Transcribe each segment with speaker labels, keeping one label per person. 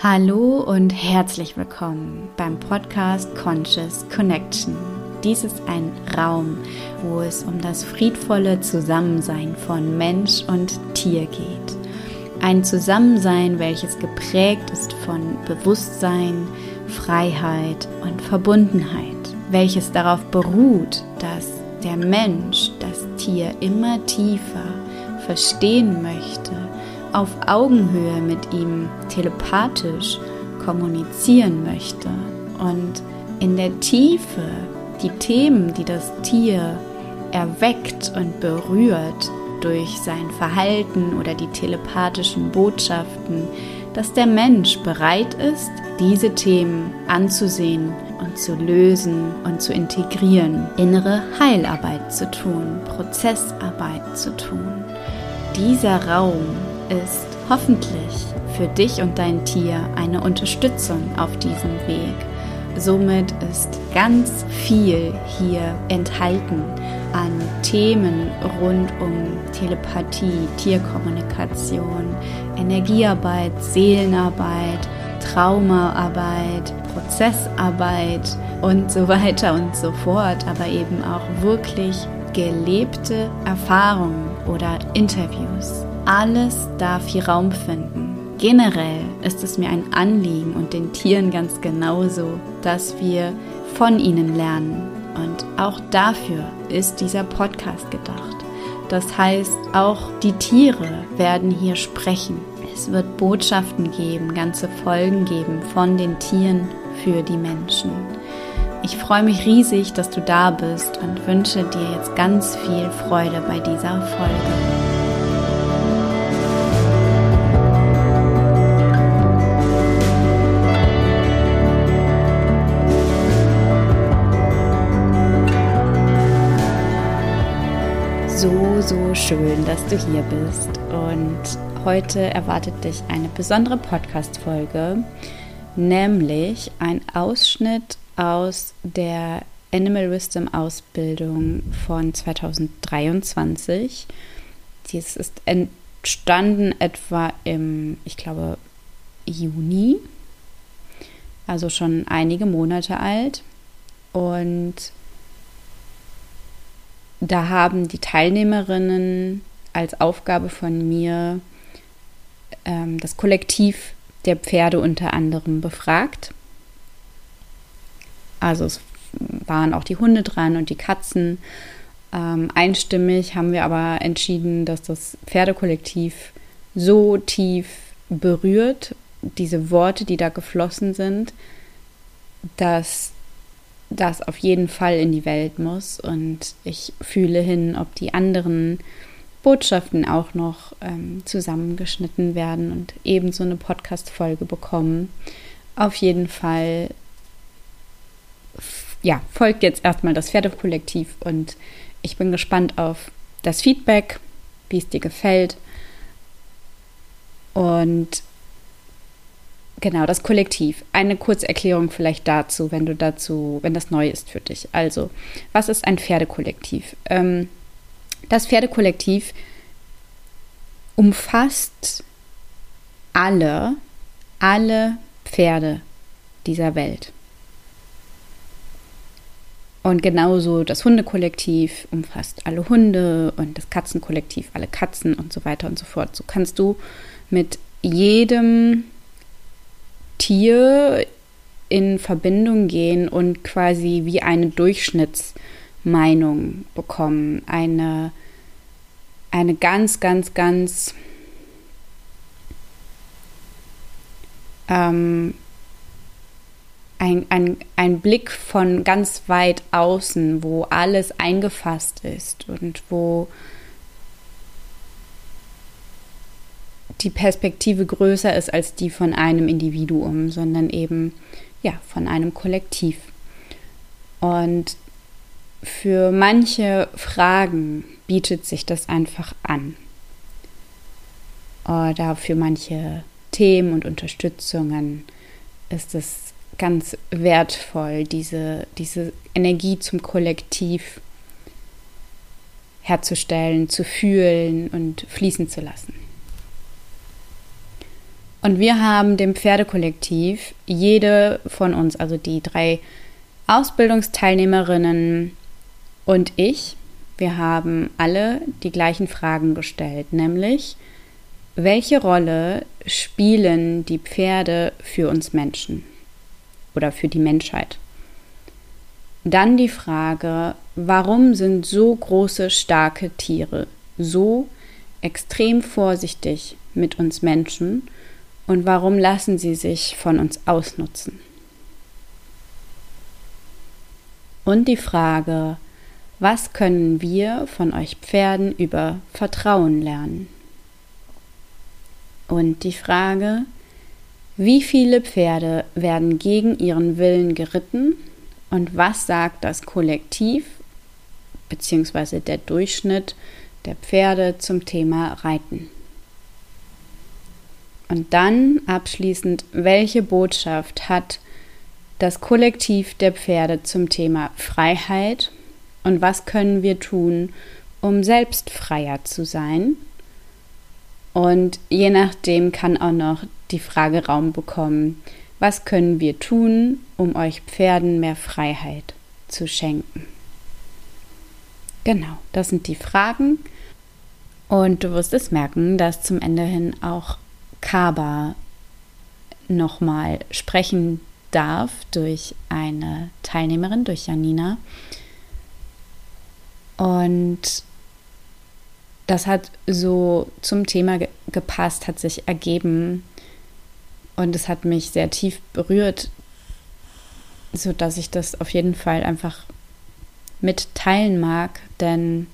Speaker 1: Hallo und herzlich willkommen beim Podcast Conscious Connection. Dies ist ein Raum, wo es um das friedvolle Zusammensein von Mensch und Tier geht. Ein Zusammensein, welches geprägt ist von Bewusstsein, Freiheit und Verbundenheit, welches darauf beruht, dass der Mensch das Tier immer tiefer verstehen möchte auf Augenhöhe mit ihm telepathisch kommunizieren möchte und in der Tiefe die Themen, die das Tier erweckt und berührt durch sein Verhalten oder die telepathischen Botschaften, dass der Mensch bereit ist, diese Themen anzusehen und zu lösen und zu integrieren, innere Heilarbeit zu tun, Prozessarbeit zu tun. Dieser Raum ist hoffentlich für dich und dein Tier eine Unterstützung auf diesem Weg. Somit ist ganz viel hier enthalten an Themen rund um Telepathie, Tierkommunikation, Energiearbeit, Seelenarbeit, Traumaarbeit, Prozessarbeit und so weiter und so fort, aber eben auch wirklich gelebte Erfahrungen oder Interviews. Alles darf hier Raum finden. Generell ist es mir ein Anliegen und den Tieren ganz genauso, dass wir von ihnen lernen. Und auch dafür ist dieser Podcast gedacht. Das heißt, auch die Tiere werden hier sprechen. Es wird Botschaften geben, ganze Folgen geben von den Tieren für die Menschen. Ich freue mich riesig, dass du da bist und wünsche dir jetzt ganz viel Freude bei dieser Folge. So, so schön, dass du hier bist. Und heute erwartet dich eine besondere Podcast-Folge, nämlich ein Ausschnitt aus der Animal Wisdom Ausbildung von 2023. Dies ist entstanden etwa im, ich glaube, Juni, also schon einige Monate alt. Und da haben die Teilnehmerinnen als Aufgabe von mir ähm, das Kollektiv der Pferde unter anderem befragt. Also es waren auch die Hunde dran und die Katzen. Ähm, einstimmig haben wir aber entschieden, dass das Pferdekollektiv so tief berührt, diese Worte, die da geflossen sind, dass das auf jeden Fall in die Welt muss. Und ich fühle hin, ob die anderen Botschaften auch noch ähm, zusammengeschnitten werden und ebenso eine Podcast-Folge bekommen. Auf jeden Fall, ja, folgt jetzt erstmal das Pferdekollektiv und ich bin gespannt auf das Feedback, wie es dir gefällt. Und Genau, das Kollektiv. Eine Kurzerklärung vielleicht dazu, wenn du dazu, wenn das neu ist für dich. Also, was ist ein Pferdekollektiv? Ähm, das Pferdekollektiv umfasst alle, alle Pferde dieser Welt. Und genauso das Hundekollektiv umfasst alle Hunde und das Katzenkollektiv alle Katzen und so weiter und so fort. So kannst du mit jedem Tier in Verbindung gehen und quasi wie eine Durchschnittsmeinung bekommen. Eine, eine ganz, ganz, ganz ähm, ein, ein, ein Blick von ganz weit außen, wo alles eingefasst ist und wo die Perspektive größer ist als die von einem Individuum, sondern eben ja von einem Kollektiv. Und für manche Fragen bietet sich das einfach an. Oder für manche Themen und Unterstützungen ist es ganz wertvoll, diese, diese Energie zum Kollektiv herzustellen, zu fühlen und fließen zu lassen. Und wir haben dem Pferdekollektiv, jede von uns, also die drei Ausbildungsteilnehmerinnen und ich, wir haben alle die gleichen Fragen gestellt, nämlich, welche Rolle spielen die Pferde für uns Menschen oder für die Menschheit? Dann die Frage, warum sind so große, starke Tiere so extrem vorsichtig mit uns Menschen und warum lassen sie sich von uns ausnutzen? Und die Frage, was können wir von euch Pferden über Vertrauen lernen? Und die Frage, wie viele Pferde werden gegen ihren Willen geritten und was sagt das Kollektiv bzw. der Durchschnitt der Pferde zum Thema Reiten? Und dann abschließend, welche Botschaft hat das Kollektiv der Pferde zum Thema Freiheit und was können wir tun, um selbst freier zu sein? Und je nachdem kann auch noch die Frage Raum bekommen, was können wir tun, um euch Pferden mehr Freiheit zu schenken? Genau, das sind die Fragen. Und du wirst es merken, dass zum Ende hin auch Kaba nochmal sprechen darf durch eine Teilnehmerin, durch Janina. Und das hat so zum Thema ge gepasst, hat sich ergeben, und es hat mich sehr tief berührt, sodass ich das auf jeden Fall einfach mitteilen mag. Denn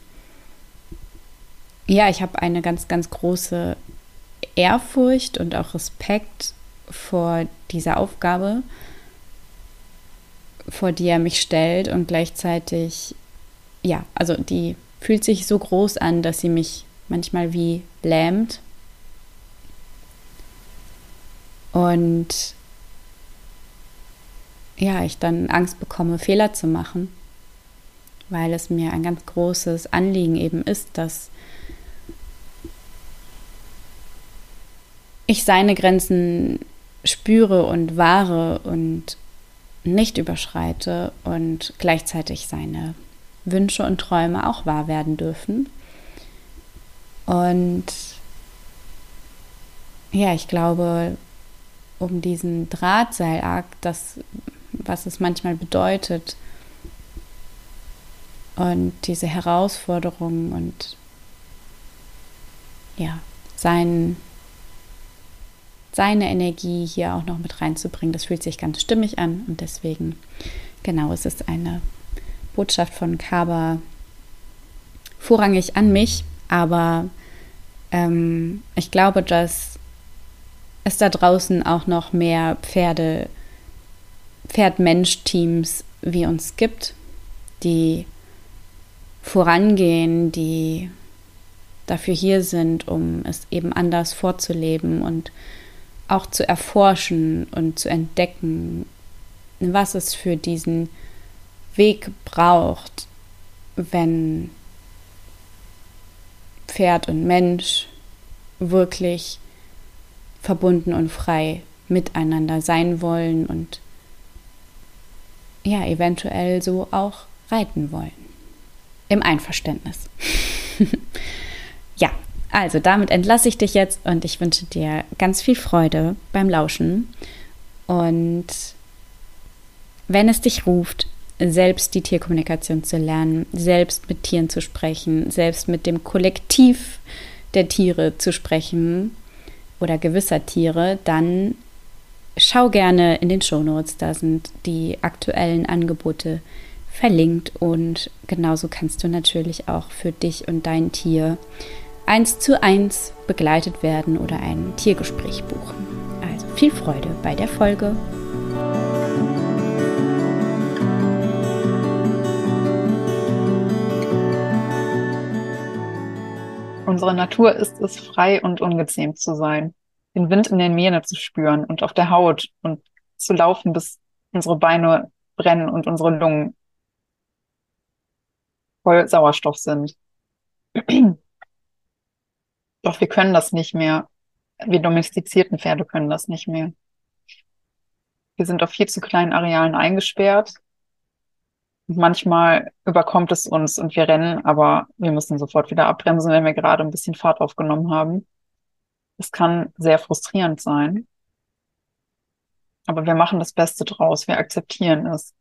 Speaker 1: ja, ich habe eine ganz, ganz große Ehrfurcht und auch Respekt vor dieser Aufgabe, vor die er mich stellt und gleichzeitig, ja, also die fühlt sich so groß an, dass sie mich manchmal wie lähmt. Und ja, ich dann Angst bekomme, Fehler zu machen, weil es mir ein ganz großes Anliegen eben ist, dass ich seine Grenzen spüre und wahre und nicht überschreite und gleichzeitig seine Wünsche und Träume auch wahr werden dürfen. Und ja, ich glaube, um diesen Drahtseilakt, das, was es manchmal bedeutet, und diese Herausforderungen und ja, sein, seine Energie hier auch noch mit reinzubringen, das fühlt sich ganz stimmig an und deswegen, genau, es ist eine Botschaft von Kaba vorrangig an mich, aber ähm, ich glaube, dass es da draußen auch noch mehr Pferde, Pferd-Mensch-Teams wie uns gibt, die vorangehen, die dafür hier sind, um es eben anders vorzuleben und auch zu erforschen und zu entdecken, was es für diesen Weg braucht, wenn Pferd und Mensch wirklich verbunden und frei miteinander sein wollen und ja, eventuell so auch reiten wollen. Im Einverständnis. also damit entlasse ich dich jetzt und ich wünsche dir ganz viel Freude beim Lauschen. Und wenn es dich ruft, selbst die Tierkommunikation zu lernen, selbst mit Tieren zu sprechen, selbst mit dem Kollektiv der Tiere zu sprechen, oder gewisser Tiere, dann schau gerne in den Shownotes, da sind die aktuellen Angebote verlinkt und genauso kannst du natürlich auch für dich und dein Tier eins zu eins begleitet werden oder ein Tiergespräch buchen. Also viel Freude bei der Folge.
Speaker 2: Unsere Natur ist es, frei und ungezähmt zu sein, den Wind in den Mähne zu spüren und auf der Haut und zu laufen, bis unsere Beine brennen und unsere Lungen voll Sauerstoff sind. Doch wir können das nicht mehr. wir domestizierten Pferde können das nicht mehr. Wir sind auf viel zu kleinen Arealen eingesperrt. Und manchmal überkommt es uns und wir rennen, aber wir müssen sofort wieder abbremsen, wenn wir gerade ein bisschen Fahrt aufgenommen haben. Es kann sehr frustrierend sein. Aber wir machen das Beste draus. Wir akzeptieren es.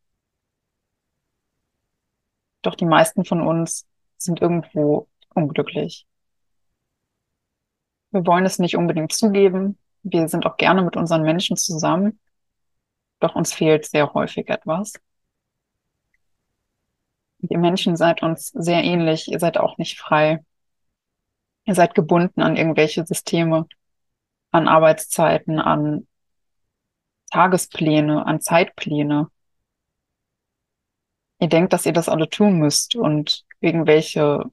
Speaker 2: Doch die meisten von uns sind irgendwo unglücklich. Wir wollen es nicht unbedingt zugeben. Wir sind auch gerne mit unseren Menschen zusammen. Doch uns fehlt sehr häufig etwas. ihr Menschen seid uns sehr ähnlich. Ihr seid auch nicht frei. Ihr seid gebunden an irgendwelche Systeme, an Arbeitszeiten, an Tagespläne, an Zeitpläne. Ihr denkt, dass ihr das alle tun müsst und irgendwelche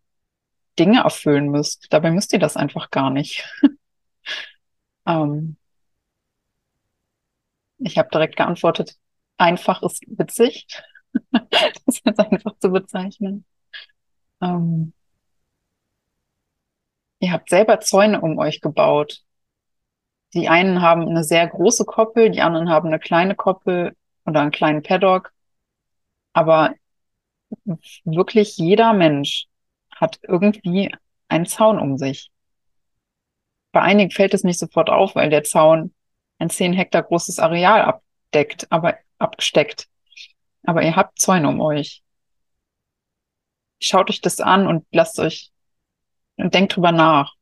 Speaker 2: Dinge erfüllen müsst. Dabei müsst ihr das einfach gar nicht. ähm, ich habe direkt geantwortet, einfach ist witzig. das jetzt einfach zu bezeichnen. Ähm, ihr habt selber Zäune um euch gebaut. Die einen haben eine sehr große Koppel, die anderen haben eine kleine Koppel oder einen kleinen Paddock. Aber wirklich jeder Mensch hat irgendwie einen Zaun um sich. Bei einigen fällt es nicht sofort auf, weil der Zaun ein zehn Hektar großes Areal abdeckt, aber absteckt. Aber ihr habt Zäune um euch. Schaut euch das an und lasst euch und denkt drüber nach.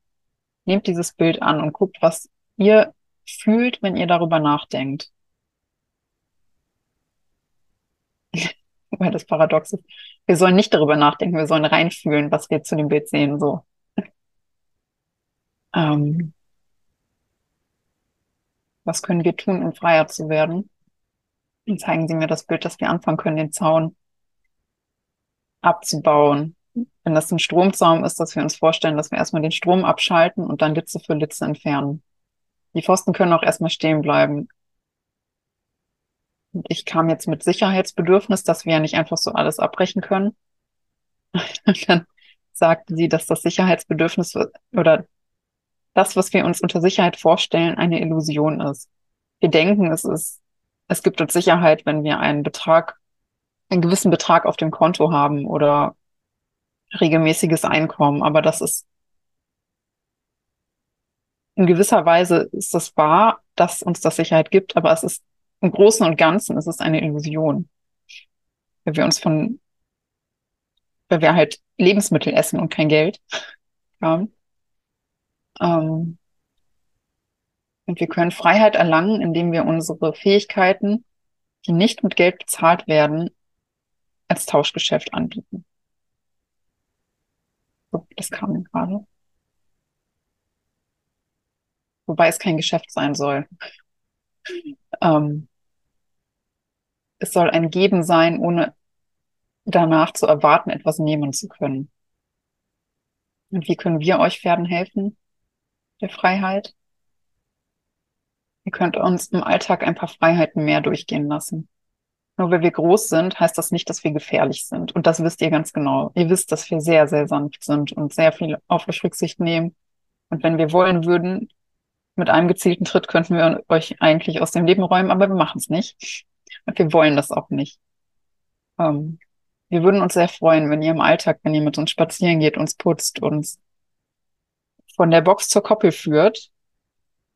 Speaker 2: Nehmt dieses Bild an und guckt, was ihr fühlt, wenn ihr darüber nachdenkt. Weil das Paradox ist, wir sollen nicht darüber nachdenken, wir sollen reinfühlen, was wir zu dem Bild sehen, so. Ähm, was können wir tun, um freier zu werden? Und zeigen Sie mir das Bild, dass wir anfangen können, den Zaun abzubauen. Wenn das ein Stromzaun ist, dass wir uns vorstellen, dass wir erstmal den Strom abschalten und dann Litze für Litze entfernen. Die Pfosten können auch erstmal stehen bleiben. Ich kam jetzt mit Sicherheitsbedürfnis, dass wir ja nicht einfach so alles abbrechen können. Und dann sagte sie, dass das Sicherheitsbedürfnis oder das, was wir uns unter Sicherheit vorstellen, eine Illusion ist. Wir denken, es ist, es gibt uns Sicherheit, wenn wir einen Betrag, einen gewissen Betrag auf dem Konto haben oder regelmäßiges Einkommen. Aber das ist in gewisser Weise ist das wahr, dass uns das Sicherheit gibt, aber es ist im Großen und Ganzen ist es eine Illusion. Weil wir uns von, weil wir halt Lebensmittel essen und kein Geld haben. Ähm, und wir können Freiheit erlangen, indem wir unsere Fähigkeiten, die nicht mit Geld bezahlt werden, als Tauschgeschäft anbieten. So, das kam gerade. Wobei es kein Geschäft sein soll. Ähm, es soll ein Geben sein, ohne danach zu erwarten, etwas nehmen zu können. Und wie können wir euch Pferden helfen? Der Freiheit? Ihr könnt uns im Alltag ein paar Freiheiten mehr durchgehen lassen. Nur weil wir groß sind, heißt das nicht, dass wir gefährlich sind. Und das wisst ihr ganz genau. Ihr wisst, dass wir sehr, sehr sanft sind und sehr viel auf euch Rücksicht nehmen. Und wenn wir wollen würden, mit einem gezielten Tritt könnten wir euch eigentlich aus dem Leben räumen, aber wir machen es nicht. Und wir wollen das auch nicht. Ähm, wir würden uns sehr freuen, wenn ihr im Alltag, wenn ihr mit uns spazieren geht, uns putzt, uns von der Box zur Koppel führt,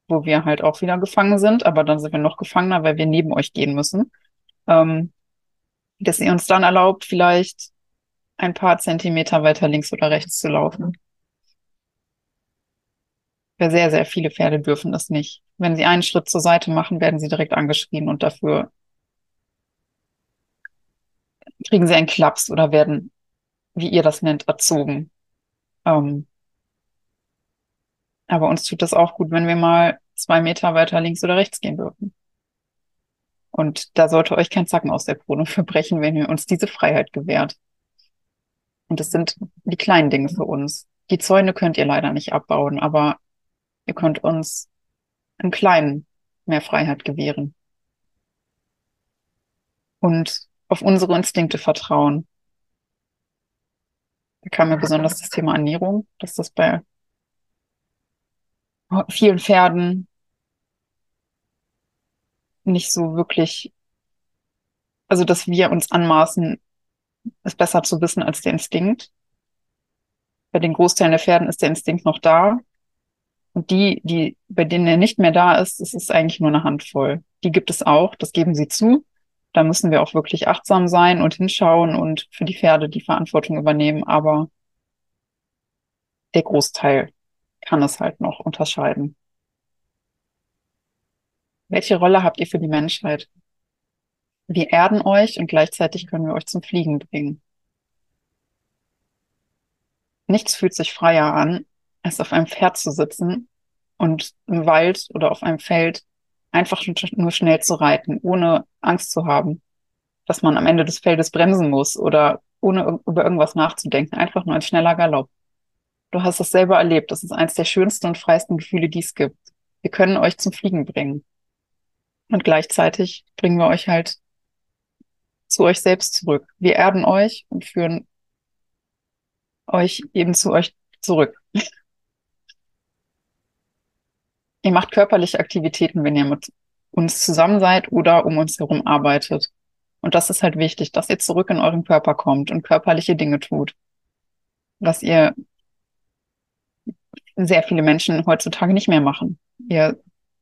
Speaker 2: wo wir halt auch wieder gefangen sind, aber dann sind wir noch gefangener, weil wir neben euch gehen müssen. Ähm, dass ihr uns dann erlaubt, vielleicht ein paar Zentimeter weiter links oder rechts zu laufen. Sehr, sehr viele Pferde dürfen das nicht. Wenn sie einen Schritt zur Seite machen, werden sie direkt angeschrien und dafür kriegen sie einen Klaps oder werden, wie ihr das nennt, erzogen. Ähm, aber uns tut das auch gut, wenn wir mal zwei Meter weiter links oder rechts gehen dürfen. Und da sollte euch kein Zacken aus der Krone verbrechen, wenn ihr uns diese Freiheit gewährt. Und das sind die kleinen Dinge für uns. Die Zäune könnt ihr leider nicht abbauen, aber ihr könnt uns im Kleinen mehr Freiheit gewähren. Und auf unsere Instinkte vertrauen. Da kam mir besonders das Thema Ernährung, dass das bei vielen Pferden nicht so wirklich, also dass wir uns anmaßen, es besser zu wissen als der Instinkt. Bei den Großteilen der Pferden ist der Instinkt noch da. Und die, die, bei denen er nicht mehr da ist, das ist eigentlich nur eine Handvoll. Die gibt es auch, das geben sie zu. Da müssen wir auch wirklich achtsam sein und hinschauen und für die Pferde die Verantwortung übernehmen. Aber der Großteil kann es halt noch unterscheiden. Welche Rolle habt ihr für die Menschheit? Wir erden euch und gleichzeitig können wir euch zum Fliegen bringen. Nichts fühlt sich freier an, als auf einem Pferd zu sitzen und im Wald oder auf einem Feld einfach nur schnell zu reiten, ohne Angst zu haben, dass man am Ende des Feldes bremsen muss oder ohne über irgendwas nachzudenken, einfach nur ein schneller Galopp. Du hast das selber erlebt. Das ist eines der schönsten und freisten Gefühle, die es gibt. Wir können euch zum Fliegen bringen. Und gleichzeitig bringen wir euch halt zu euch selbst zurück. Wir erden euch und führen euch eben zu euch zurück. Ihr macht körperliche Aktivitäten, wenn ihr mit uns zusammen seid oder um uns herum arbeitet. Und das ist halt wichtig, dass ihr zurück in euren Körper kommt und körperliche Dinge tut. Was ihr sehr viele Menschen heutzutage nicht mehr machen. Ihr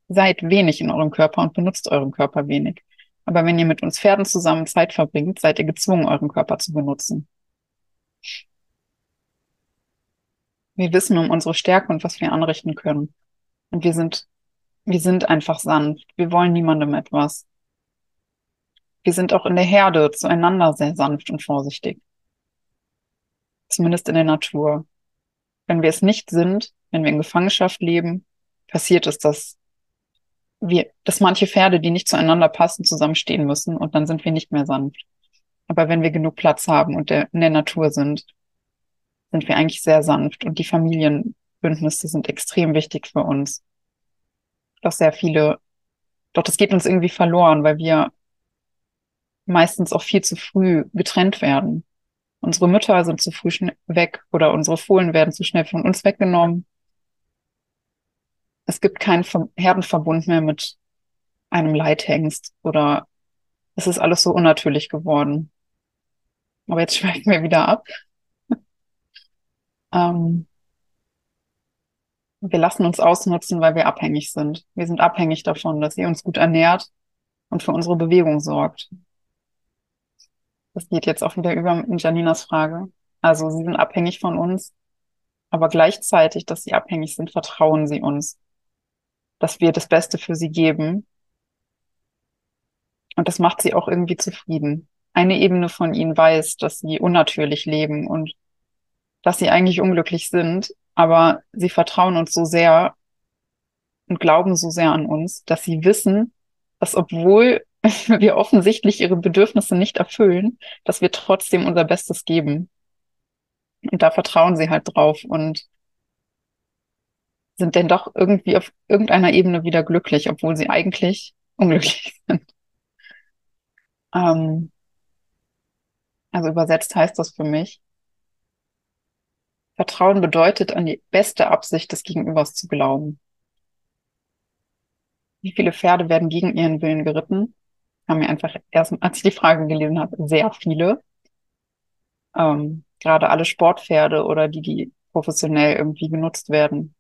Speaker 2: seid wenig in eurem Körper und benutzt euren Körper wenig. Aber wenn ihr mit uns Pferden zusammen Zeit verbringt, seid ihr gezwungen, euren Körper zu benutzen. Wir wissen um unsere Stärke und was wir anrichten können. Und wir sind, wir sind einfach sanft. Wir wollen niemandem etwas. Wir sind auch in der Herde zueinander sehr sanft und vorsichtig. Zumindest in der Natur. Wenn wir es nicht sind, wenn wir in Gefangenschaft leben, passiert es, dass wir, dass manche Pferde, die nicht zueinander passen, zusammenstehen müssen und dann sind wir nicht mehr sanft. Aber wenn wir genug Platz haben und der, in der Natur sind, sind wir eigentlich sehr sanft und die Familienbündnisse sind extrem wichtig für uns. Doch sehr viele, doch das geht uns irgendwie verloren, weil wir meistens auch viel zu früh getrennt werden. Unsere Mütter sind zu früh weg oder unsere Fohlen werden zu schnell von uns weggenommen es gibt keinen Herdenverbund mehr mit einem Leithengst oder es ist alles so unnatürlich geworden. Aber jetzt schweifen wir wieder ab. ähm, wir lassen uns ausnutzen, weil wir abhängig sind. Wir sind abhängig davon, dass ihr uns gut ernährt und für unsere Bewegung sorgt. Das geht jetzt auch wieder über in Janinas Frage. Also sie sind abhängig von uns, aber gleichzeitig, dass sie abhängig sind, vertrauen sie uns dass wir das Beste für sie geben. Und das macht sie auch irgendwie zufrieden. Eine Ebene von ihnen weiß, dass sie unnatürlich leben und dass sie eigentlich unglücklich sind, aber sie vertrauen uns so sehr und glauben so sehr an uns, dass sie wissen, dass obwohl wir offensichtlich ihre Bedürfnisse nicht erfüllen, dass wir trotzdem unser Bestes geben. Und da vertrauen sie halt drauf und sind denn doch irgendwie auf irgendeiner Ebene wieder glücklich, obwohl sie eigentlich unglücklich sind. Ähm, also übersetzt heißt das für mich, Vertrauen bedeutet, an die beste Absicht des Gegenübers zu glauben. Wie viele Pferde werden gegen ihren Willen geritten? Haben mir einfach erst, als ich die Frage gelesen habe, sehr viele. Ähm, gerade alle Sportpferde oder die, die professionell irgendwie genutzt werden,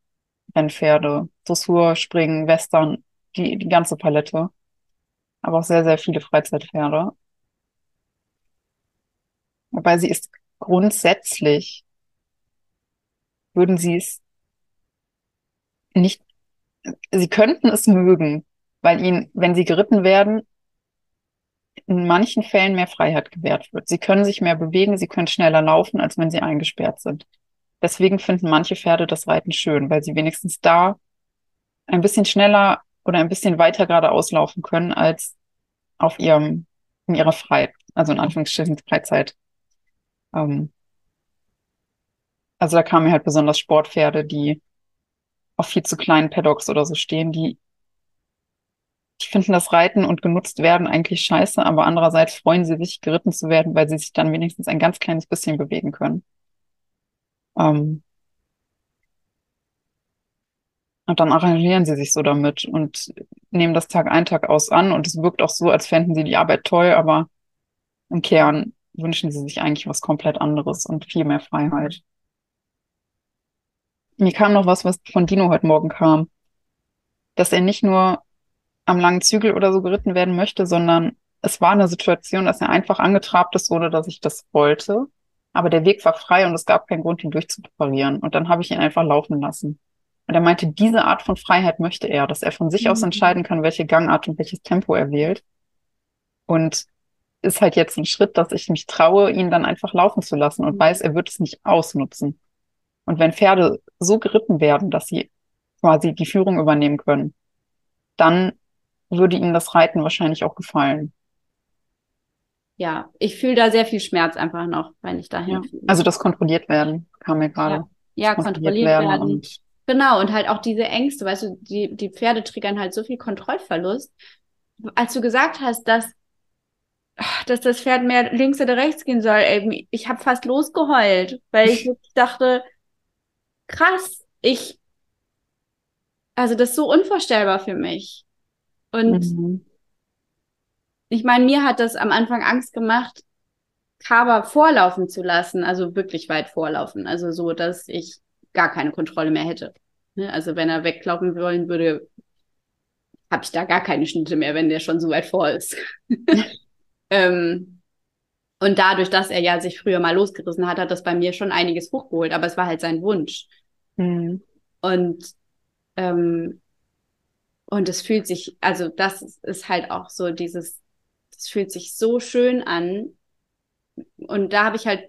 Speaker 2: Rennpferde, Dressur, Springen, Western, die, die ganze Palette. Aber auch sehr, sehr viele Freizeitpferde. Wobei sie ist grundsätzlich, würden sie es nicht, sie könnten es mögen, weil ihnen, wenn sie geritten werden, in manchen Fällen mehr Freiheit gewährt wird. Sie können sich mehr bewegen, sie können schneller laufen, als wenn sie eingesperrt sind. Deswegen finden manche Pferde das Reiten schön, weil sie wenigstens da ein bisschen schneller oder ein bisschen weiter geradeaus laufen können als auf ihrem, in ihrer Freiheit, also in Anführungsstrichen Freizeit. Ähm, also da kamen mir halt besonders Sportpferde, die auf viel zu kleinen Paddocks oder so stehen, die, die finden das Reiten und genutzt werden eigentlich scheiße, aber andererseits freuen sie sich, geritten zu werden, weil sie sich dann wenigstens ein ganz kleines bisschen bewegen können. Ähm, Und dann arrangieren sie sich so damit und nehmen das Tag ein, Tag aus an. Und es wirkt auch so, als fänden sie die Arbeit toll, aber im Kern wünschen sie sich eigentlich was komplett anderes und viel mehr Freiheit. Mir kam noch was, was von Dino heute Morgen kam, dass er nicht nur am langen Zügel oder so geritten werden möchte, sondern es war eine Situation, dass er einfach angetrabt ist, ohne dass ich das wollte. Aber der Weg war frei und es gab keinen Grund, ihn durchzuparieren. Und dann habe ich ihn einfach laufen lassen. Und er meinte, diese Art von Freiheit möchte er, dass er von sich mhm. aus entscheiden kann, welche Gangart und welches Tempo er wählt. Und ist halt jetzt ein Schritt, dass ich mich traue, ihn dann einfach laufen zu lassen und mhm. weiß, er wird es nicht ausnutzen. Und wenn Pferde so geritten werden, dass sie quasi die Führung übernehmen können, dann würde ihnen das Reiten wahrscheinlich auch gefallen.
Speaker 1: Ja, ich fühle da sehr viel Schmerz einfach noch, wenn ich dahin
Speaker 2: ja. Also das kontrolliert werden kam mir gerade.
Speaker 1: Ja, ja kontrolliert, kontrolliert, werden. werden. Und genau, und halt auch diese Ängste, weißt du, die, die Pferde triggern halt so viel Kontrollverlust. Als du gesagt hast, dass dass das Pferd mehr links oder rechts gehen soll. Ey, ich habe fast losgeheult, weil ich dachte, krass, ich, also das ist so unvorstellbar für mich. Und mhm. ich meine, mir hat das am Anfang Angst gemacht, Kaba vorlaufen zu lassen, also wirklich weit vorlaufen, also so, dass ich gar keine Kontrolle mehr hätte. Ne? Also wenn er weglaufen wollen würde, habe ich da gar keine Schnitte mehr, wenn der schon so weit vor ist. ähm, und dadurch, dass er ja sich früher mal losgerissen hat, hat das bei mir schon einiges hochgeholt, aber es war halt sein Wunsch. Mhm. Und ähm, und es fühlt sich, also das ist halt auch so dieses, es fühlt sich so schön an. Und da habe ich halt,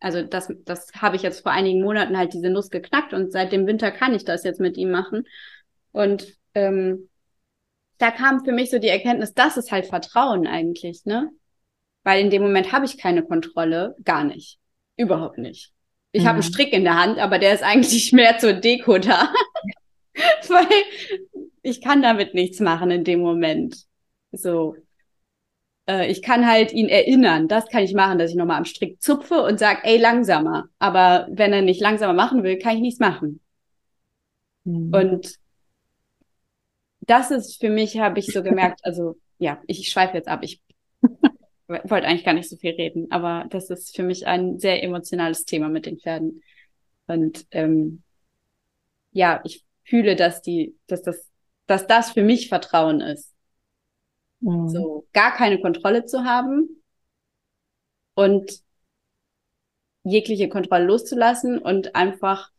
Speaker 1: also das, das habe ich jetzt vor einigen Monaten halt diese Nuss geknackt und seit dem Winter kann ich das jetzt mit ihm machen. Und ähm, da kam für mich so die Erkenntnis, das ist halt Vertrauen eigentlich, ne? Weil in dem Moment habe ich keine Kontrolle, gar nicht. Überhaupt nicht. Ich mhm. habe einen Strick in der Hand, aber der ist eigentlich mehr zur Deko da. Weil ich kann damit nichts machen in dem Moment. So. Äh, ich kann halt ihn erinnern. Das kann ich machen, dass ich nochmal am Strick zupfe und sage, ey, langsamer. Aber wenn er nicht langsamer machen will, kann ich nichts machen. Mhm. Und das ist für mich, habe ich so gemerkt, also ja, ich schweife jetzt ab. Ich wollte eigentlich gar nicht so viel reden, aber das ist für mich ein sehr emotionales Thema mit den Pferden. Und ähm, ja, ich fühle, dass die, dass das, dass das für mich Vertrauen ist. Mhm. So gar keine Kontrolle zu haben und jegliche Kontrolle loszulassen und einfach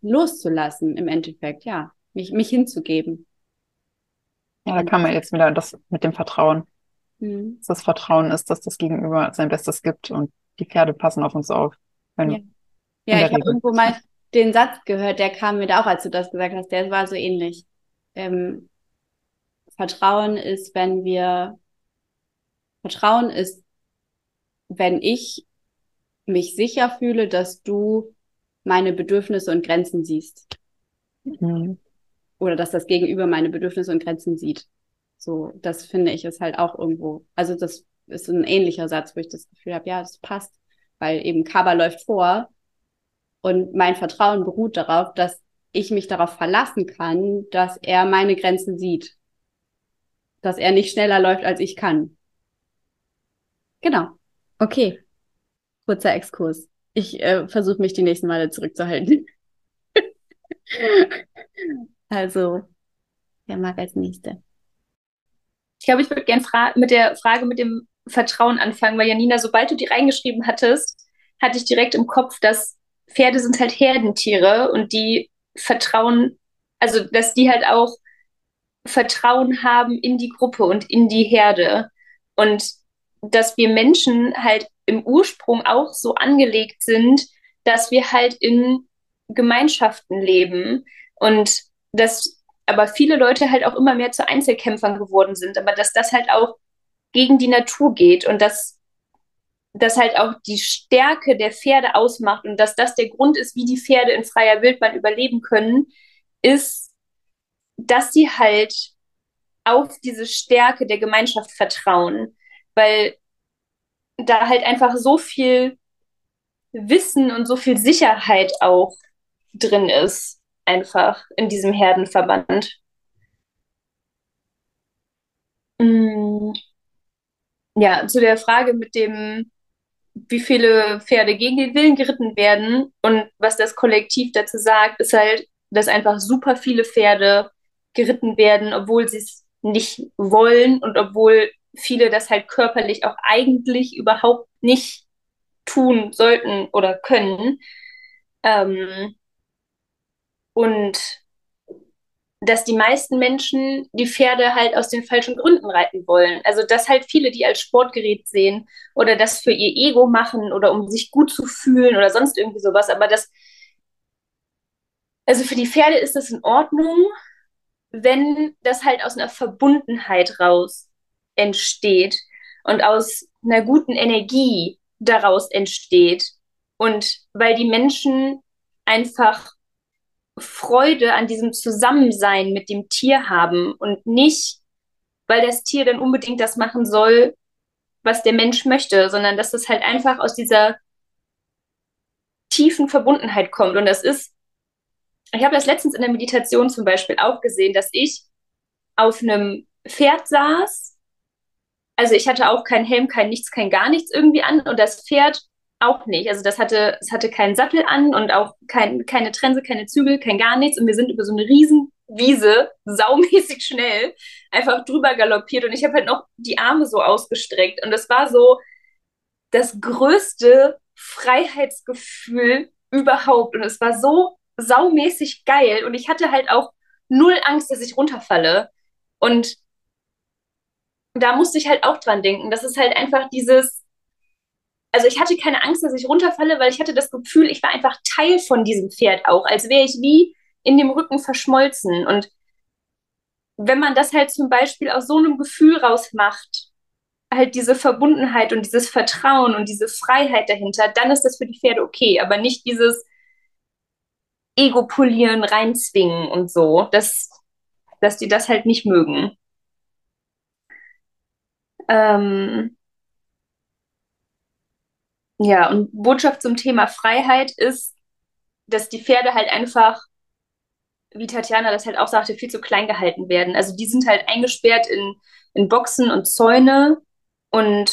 Speaker 1: loszulassen im Endeffekt, ja, mich, mich hinzugeben.
Speaker 2: Ja, da kann man jetzt wieder das mit dem Vertrauen. Mhm. Dass das Vertrauen ist, dass das Gegenüber sein Bestes gibt und die Pferde passen auf uns auf.
Speaker 1: Ja, ja ich habe irgendwo mal den Satz gehört, der kam mir da auch, als du das gesagt hast, der war so ähnlich. Ähm, Vertrauen ist, wenn wir, Vertrauen ist, wenn ich mich sicher fühle, dass du meine Bedürfnisse und Grenzen siehst. Mhm. Oder dass das Gegenüber meine Bedürfnisse und Grenzen sieht. So, das finde ich ist halt auch irgendwo, also das ist ein ähnlicher Satz, wo ich das Gefühl habe, ja, das passt, weil eben Kaba läuft vor und mein Vertrauen beruht darauf, dass ich mich darauf verlassen kann, dass er meine Grenzen sieht. Dass er nicht schneller läuft, als ich kann. Genau. Okay. Kurzer Exkurs. Ich äh, versuche mich die nächsten Male zurückzuhalten. also, wer mag als nächste?
Speaker 3: Ich glaube, ich würde gerne mit der Frage mit dem Vertrauen anfangen, weil Janina, sobald du die reingeschrieben hattest, hatte ich direkt im Kopf, dass Pferde sind halt Herdentiere und die vertrauen, also dass die halt auch Vertrauen haben in die Gruppe und in die Herde. Und dass wir Menschen halt im Ursprung auch so angelegt sind, dass wir halt in Gemeinschaften leben und dass aber viele Leute halt auch immer mehr zu Einzelkämpfern geworden sind, aber dass das halt auch gegen die Natur geht und dass das halt auch die Stärke der Pferde ausmacht und dass das der Grund ist, wie die Pferde in freier Wildbahn überleben können, ist, dass sie halt auf diese Stärke der Gemeinschaft vertrauen, weil da halt einfach so viel Wissen und so viel Sicherheit auch drin ist. Einfach in diesem Herdenverband. Mm. Ja, zu der Frage mit dem, wie viele Pferde gegen den Willen geritten werden und was das Kollektiv dazu sagt, ist halt, dass einfach super viele Pferde geritten werden, obwohl sie es nicht wollen und obwohl viele das halt körperlich auch eigentlich überhaupt nicht tun sollten oder können. Ähm, und dass die meisten Menschen die Pferde halt aus den falschen Gründen reiten wollen. Also dass halt viele die als Sportgerät sehen oder das für ihr Ego machen oder um sich gut zu fühlen oder sonst irgendwie sowas. Aber das, also für die Pferde ist das in Ordnung, wenn das halt aus einer Verbundenheit raus entsteht und aus einer guten Energie daraus entsteht. Und weil die Menschen einfach Freude an diesem Zusammensein mit dem Tier haben und nicht, weil das Tier dann unbedingt das machen soll, was der Mensch möchte, sondern dass das halt einfach aus dieser tiefen Verbundenheit kommt. Und das ist, ich habe das letztens in der Meditation zum Beispiel auch gesehen, dass ich auf einem Pferd saß. Also ich hatte auch keinen Helm, kein nichts, kein gar nichts irgendwie an und das Pferd auch nicht. Also das hatte, es hatte keinen Sattel an und auch kein, keine Trense, keine Zügel, kein gar nichts. Und wir sind über so eine Riesenwiese, saumäßig schnell, einfach drüber galoppiert. Und ich habe halt noch die Arme so ausgestreckt. Und das war so das größte Freiheitsgefühl überhaupt. Und es war so saumäßig geil. Und ich hatte halt auch null Angst, dass ich runterfalle. Und da musste ich halt auch dran denken. Das ist halt einfach dieses, also ich hatte keine Angst, dass ich runterfalle, weil ich hatte das Gefühl, ich war einfach Teil von diesem Pferd auch, als wäre ich wie in dem Rücken verschmolzen. Und wenn man das halt zum Beispiel aus so einem Gefühl rausmacht, halt diese Verbundenheit und dieses Vertrauen und diese Freiheit dahinter, dann ist das für die Pferde okay, aber nicht dieses Ego-Polieren, reinzwingen und so, dass, dass die das halt nicht mögen. Ähm, ja, und Botschaft zum Thema Freiheit ist, dass die Pferde halt einfach, wie Tatjana das halt auch sagte, viel zu klein gehalten werden. Also die sind halt eingesperrt in, in Boxen und Zäune und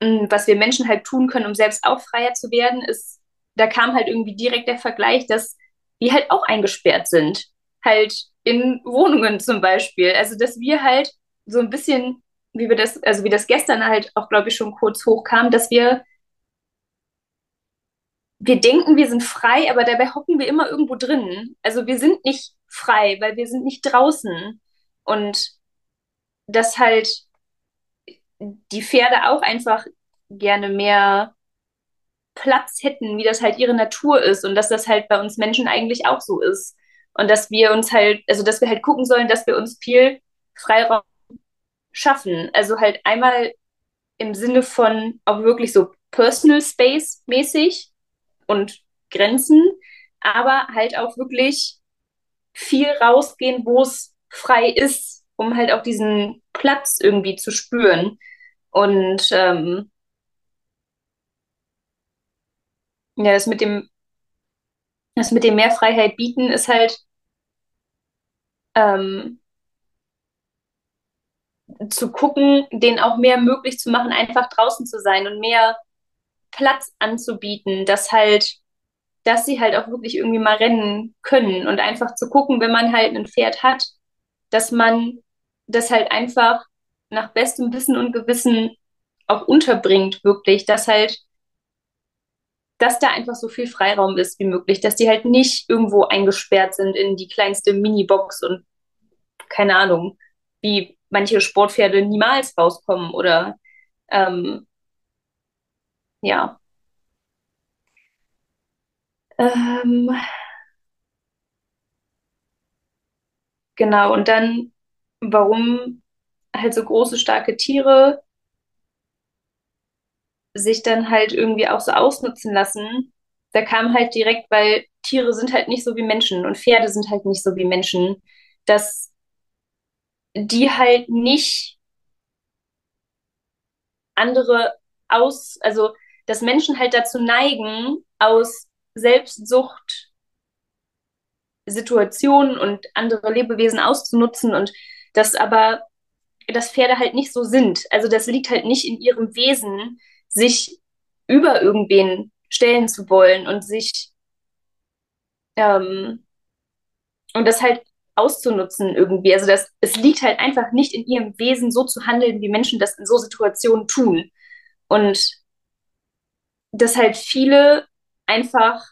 Speaker 3: mm, was wir Menschen halt tun können, um selbst auch freier zu werden, ist, da kam halt irgendwie direkt der Vergleich, dass wir halt auch eingesperrt sind. Halt in Wohnungen zum Beispiel. Also, dass wir halt so ein bisschen wie wir das, also wie das gestern halt auch, glaube ich, schon kurz hochkam, dass wir, wir denken, wir sind frei, aber dabei hocken wir immer irgendwo drin. Also wir sind nicht frei, weil wir sind nicht draußen. Und dass halt die Pferde auch einfach gerne mehr Platz hätten, wie das halt ihre Natur ist und dass das halt bei uns Menschen eigentlich auch so ist. Und dass wir uns halt, also dass wir halt gucken sollen, dass wir uns viel Freiraum schaffen. Also halt einmal im Sinne von auch wirklich so Personal Space mäßig und Grenzen, aber halt auch wirklich viel rausgehen, wo es frei ist, um halt auch diesen Platz irgendwie zu spüren. Und ähm, ja, das mit dem, das mit dem mehr Freiheit bieten ist halt ähm, zu gucken, denen auch mehr möglich zu machen, einfach draußen zu sein und mehr Platz anzubieten, dass halt, dass sie halt auch wirklich irgendwie mal rennen können und einfach zu gucken, wenn man halt ein Pferd hat, dass man das halt einfach nach bestem Wissen und Gewissen auch unterbringt, wirklich, dass halt, dass da einfach so viel Freiraum ist wie möglich, dass die halt nicht irgendwo eingesperrt sind in die kleinste Minibox und keine Ahnung, wie manche Sportpferde niemals rauskommen oder ähm, ja. Ähm, genau, und dann, warum halt so große, starke Tiere sich dann halt irgendwie auch so ausnutzen lassen, da kam halt direkt, weil Tiere sind halt nicht so wie Menschen und Pferde sind halt nicht so wie Menschen, dass die halt nicht andere aus, also dass Menschen halt dazu neigen, aus Selbstsucht Situationen und andere Lebewesen auszunutzen und das aber, dass Pferde halt nicht so sind. Also das liegt halt nicht in ihrem Wesen, sich über irgendwen stellen zu wollen und sich ähm, und das halt auszunutzen irgendwie. Also das, es liegt halt einfach nicht in ihrem Wesen, so zu handeln, wie Menschen das in so Situationen tun. Und dass halt viele einfach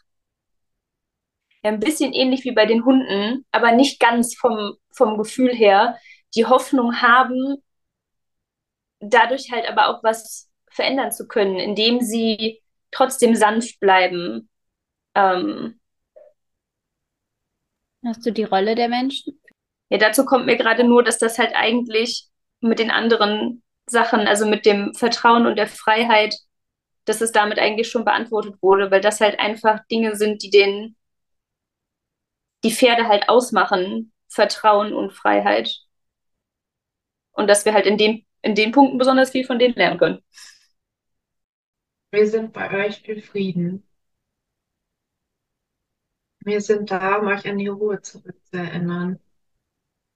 Speaker 3: ein bisschen ähnlich wie bei den Hunden, aber nicht ganz vom, vom Gefühl her, die Hoffnung haben, dadurch halt aber auch was verändern zu können, indem sie trotzdem sanft bleiben. Ähm,
Speaker 1: Hast du die Rolle der Menschen?
Speaker 3: Ja, dazu kommt mir gerade nur, dass das halt eigentlich mit den anderen Sachen, also mit dem Vertrauen und der Freiheit, dass es damit eigentlich schon beantwortet wurde, weil das halt einfach Dinge sind, die den die Pferde halt ausmachen, Vertrauen und Freiheit. Und dass wir halt in dem in den Punkten besonders viel von denen lernen können.
Speaker 4: Wir sind bei euch für Frieden. Wir sind da, um euch an die Ruhe zurückzuerinnern.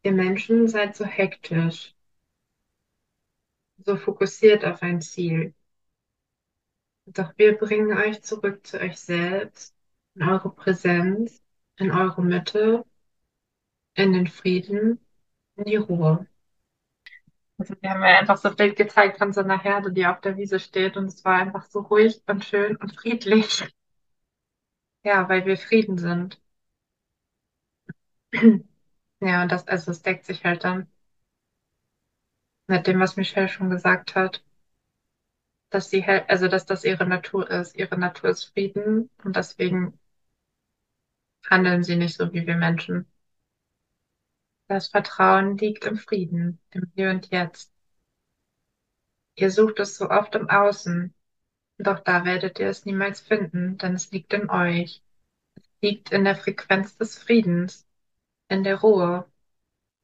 Speaker 4: Ihr Menschen seid so hektisch, so fokussiert auf ein Ziel. Doch wir bringen euch zurück zu euch selbst, in eure Präsenz, in eure Mitte, in den Frieden, in die Ruhe. Also wir haben ja einfach so ein Bild gezeigt von so einer Herde, die auf der Wiese steht und es war einfach so ruhig und schön und friedlich. Ja, weil wir Frieden sind. Ja, und das, also es deckt sich halt dann mit dem, was Michelle schon gesagt hat, dass sie halt, also dass das ihre Natur ist. Ihre Natur ist Frieden und deswegen handeln sie nicht so wie wir Menschen. Das Vertrauen liegt im Frieden, im Hier und Jetzt. Ihr sucht es so oft im Außen, doch da werdet ihr es niemals finden, denn es liegt in euch. Es liegt in der Frequenz des Friedens, in der Ruhe,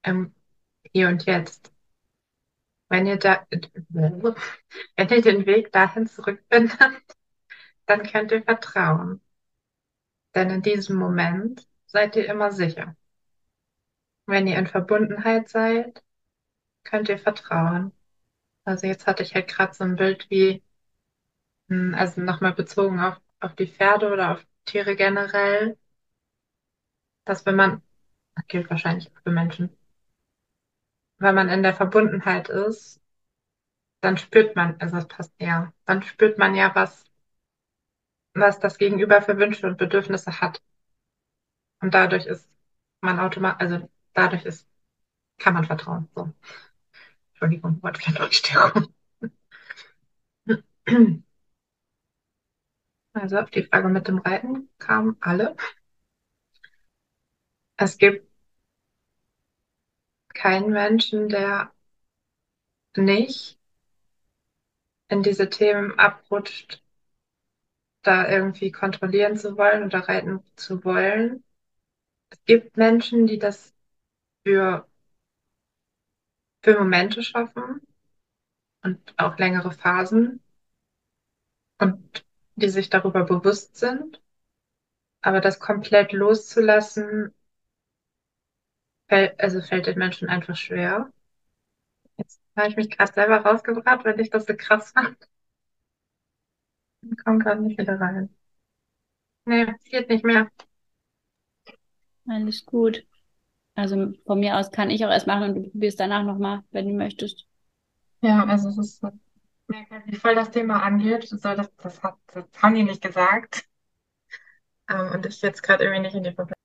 Speaker 4: im Hier und Jetzt. Wenn ihr da, wenn ihr den Weg dahin zurückfindet, dann könnt ihr vertrauen. Denn in diesem Moment seid ihr immer sicher. Wenn ihr in Verbundenheit seid, könnt ihr vertrauen. Also jetzt hatte ich halt gerade so ein Bild wie, also nochmal bezogen auf, auf die Pferde oder auf Tiere generell, dass wenn man, das gilt wahrscheinlich auch für Menschen, wenn man in der Verbundenheit ist, dann spürt man, also das passt ja, dann spürt man ja, was, was das Gegenüber für Wünsche und Bedürfnisse hat. Und dadurch ist man automatisch, also dadurch ist, kann man vertrauen. So. Entschuldigung, Wortfindungsstörung. Also auf die Frage mit dem Reiten kamen alle. Es gibt keinen Menschen, der nicht in diese Themen abrutscht, da irgendwie kontrollieren zu wollen oder reiten zu wollen. Es gibt Menschen, die das für, für Momente schaffen und auch längere Phasen und die sich darüber bewusst sind. Aber das komplett loszulassen, fällt, also fällt den Menschen einfach schwer. Jetzt habe ich mich gerade selber rausgebracht, weil ich das so krass fand. Ich komme gerade nicht wieder rein. Nee, geht nicht mehr.
Speaker 1: Alles gut. Also von mir aus kann ich auch erst machen und du probierst danach nochmal, wenn du möchtest.
Speaker 4: Ja, also es ist wie voll das Thema angeht. So, das, das, hat, das haben die nicht gesagt. Ähm, und ich jetzt gerade irgendwie nicht in die Verbindung.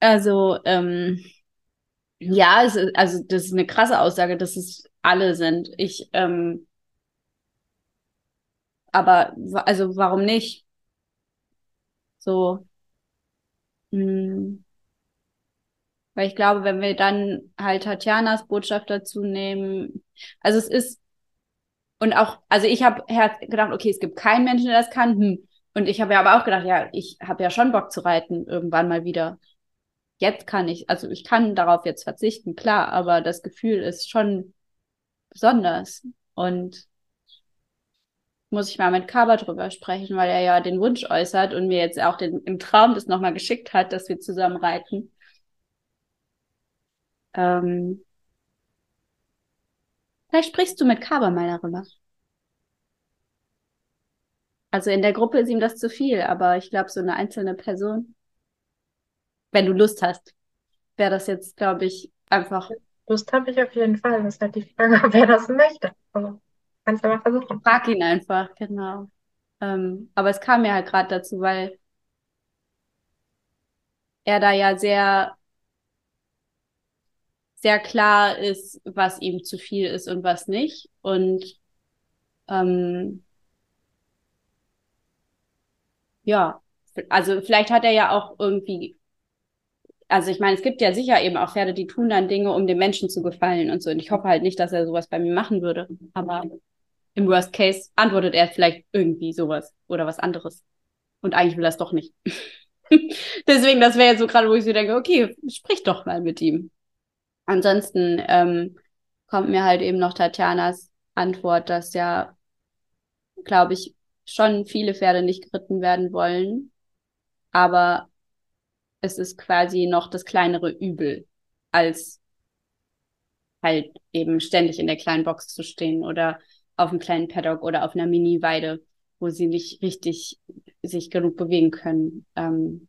Speaker 1: Also, ähm, ja, es also das ist eine krasse Aussage, dass es alle sind. Ich, ähm, aber also warum nicht? So, mh, hm. Weil ich glaube, wenn wir dann halt Tatjanas Botschaft dazu nehmen, also es ist, und auch, also ich habe gedacht, okay, es gibt keinen Menschen, der das kann. Hm. Und ich habe ja aber auch gedacht, ja, ich habe ja schon Bock zu reiten, irgendwann mal wieder. Jetzt kann ich, also ich kann darauf jetzt verzichten, klar, aber das Gefühl ist schon besonders. Und muss ich mal mit Kaba drüber sprechen, weil er ja den Wunsch äußert und mir jetzt auch den, im Traum das nochmal geschickt hat, dass wir zusammen reiten. Ähm, vielleicht sprichst du mit Kaba mal darüber. Also in der Gruppe ist ihm das zu viel, aber ich glaube, so eine einzelne Person, wenn du Lust hast, wäre das jetzt, glaube ich, einfach.
Speaker 4: Lust habe ich auf jeden Fall. Das ist halt die Frage, wer das möchte. Also, kannst du mal versuchen.
Speaker 1: Frag ihn einfach, genau. Ähm, aber es kam mir halt gerade dazu, weil er da ja sehr, sehr klar ist, was ihm zu viel ist und was nicht. Und ähm, ja, also vielleicht hat er ja auch irgendwie, also ich meine, es gibt ja sicher eben auch Pferde, die tun dann Dinge, um dem Menschen zu gefallen und so. Und ich hoffe halt nicht, dass er sowas bei mir machen würde. Aber im Worst Case antwortet er vielleicht irgendwie sowas oder was anderes. Und eigentlich will er es doch nicht. Deswegen, das wäre jetzt so gerade, wo ich so denke, okay, sprich doch mal mit ihm. Ansonsten ähm, kommt mir halt eben noch Tatjanas Antwort, dass ja, glaube ich, schon viele Pferde nicht geritten werden wollen, aber es ist quasi noch das kleinere Übel, als halt eben ständig in der kleinen Box zu stehen oder auf einem kleinen Paddock oder auf einer Mini-Weide, wo sie nicht richtig sich genug bewegen können. Ähm,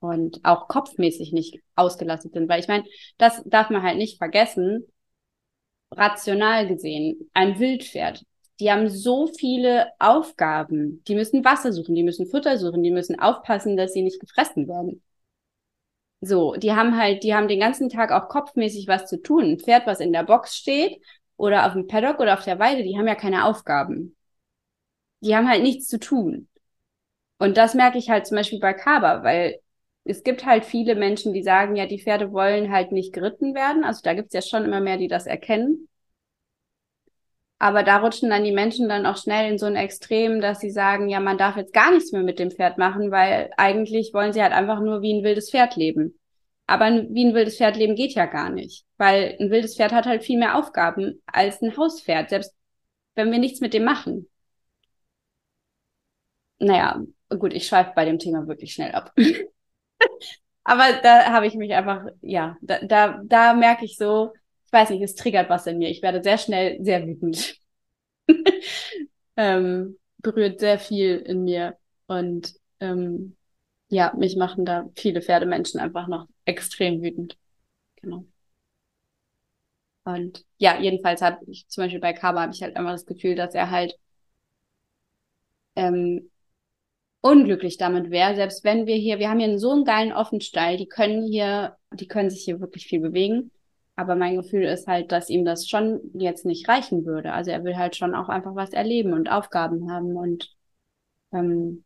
Speaker 1: und auch kopfmäßig nicht ausgelastet sind. Weil ich meine, das darf man halt nicht vergessen. Rational gesehen, ein Wildpferd die haben so viele Aufgaben. Die müssen Wasser suchen, die müssen Futter suchen, die müssen aufpassen, dass sie nicht gefressen werden. So, die haben halt, die haben den ganzen Tag auch kopfmäßig was zu tun. Ein Pferd, was in der Box steht oder auf dem Paddock oder auf der Weide, die haben ja keine Aufgaben. Die haben halt nichts zu tun. Und das merke ich halt zum Beispiel bei Kaba, weil es gibt halt viele Menschen, die sagen, ja, die Pferde wollen halt nicht geritten werden. Also da gibt's ja schon immer mehr, die das erkennen. Aber da rutschen dann die Menschen dann auch schnell in so ein Extrem, dass sie sagen, ja, man darf jetzt gar nichts mehr mit dem Pferd machen, weil eigentlich wollen sie halt einfach nur wie ein wildes Pferd leben. Aber wie ein wildes Pferd leben geht ja gar nicht, weil ein wildes Pferd hat halt viel mehr Aufgaben als ein Hauspferd, selbst wenn wir nichts mit dem machen. Naja, gut, ich schweife bei dem Thema wirklich schnell ab. Aber da habe ich mich einfach, ja, da, da, da merke ich so, ich weiß nicht, es triggert was in mir. Ich werde sehr schnell sehr wütend. ähm, berührt sehr viel in mir. Und ähm, ja, mich machen da viele Pferdemenschen einfach noch extrem wütend. Genau. Und ja, jedenfalls habe ich zum Beispiel bei Kaba habe ich halt einfach das Gefühl, dass er halt ähm, unglücklich damit wäre, selbst wenn wir hier, wir haben hier so einen geilen Offenstall, die können hier, die können sich hier wirklich viel bewegen. Aber mein Gefühl ist halt, dass ihm das schon jetzt nicht reichen würde. Also er will halt schon auch einfach was erleben und Aufgaben haben und ähm,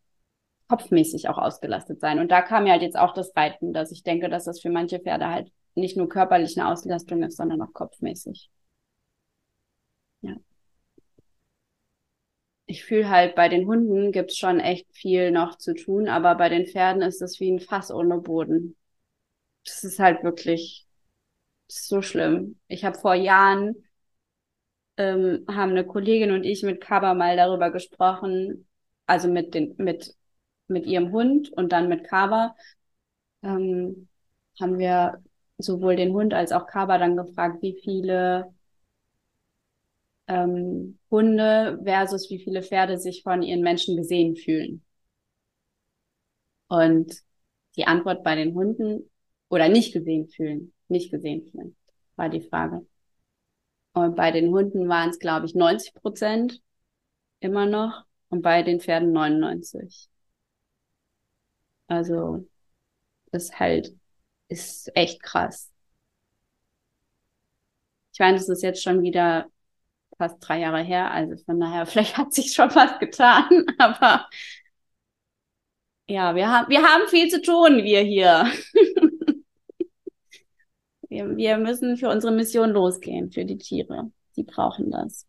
Speaker 1: kopfmäßig auch ausgelastet sein. Und da kam ja halt jetzt auch das Reiten, dass ich denke, dass das für manche Pferde halt nicht nur körperlich eine Auslastung ist, sondern auch kopfmäßig. Ja. Ich fühle halt, bei den Hunden gibt's schon echt viel noch zu tun, aber bei den Pferden ist es wie ein Fass ohne Boden. Das ist halt wirklich so schlimm. Ich habe vor Jahren, ähm, haben eine Kollegin und ich mit Kaba mal darüber gesprochen, also mit, den, mit, mit ihrem Hund und dann mit Kaba, ähm, haben wir sowohl den Hund als auch Kaba dann gefragt, wie viele ähm, Hunde versus wie viele Pferde sich von ihren Menschen gesehen fühlen. Und die Antwort bei den Hunden oder nicht gesehen fühlen nicht gesehen fühlen, war die Frage. Und bei den Hunden waren es, glaube ich, 90 Prozent immer noch und bei den Pferden 99. Also, das halt ist echt krass. Ich meine, das ist jetzt schon wieder fast drei Jahre her, also von daher, vielleicht hat sich schon was getan, aber ja, wir haben, wir haben viel zu tun, wir hier. Wir, wir müssen für unsere Mission losgehen, für die Tiere. Die brauchen das.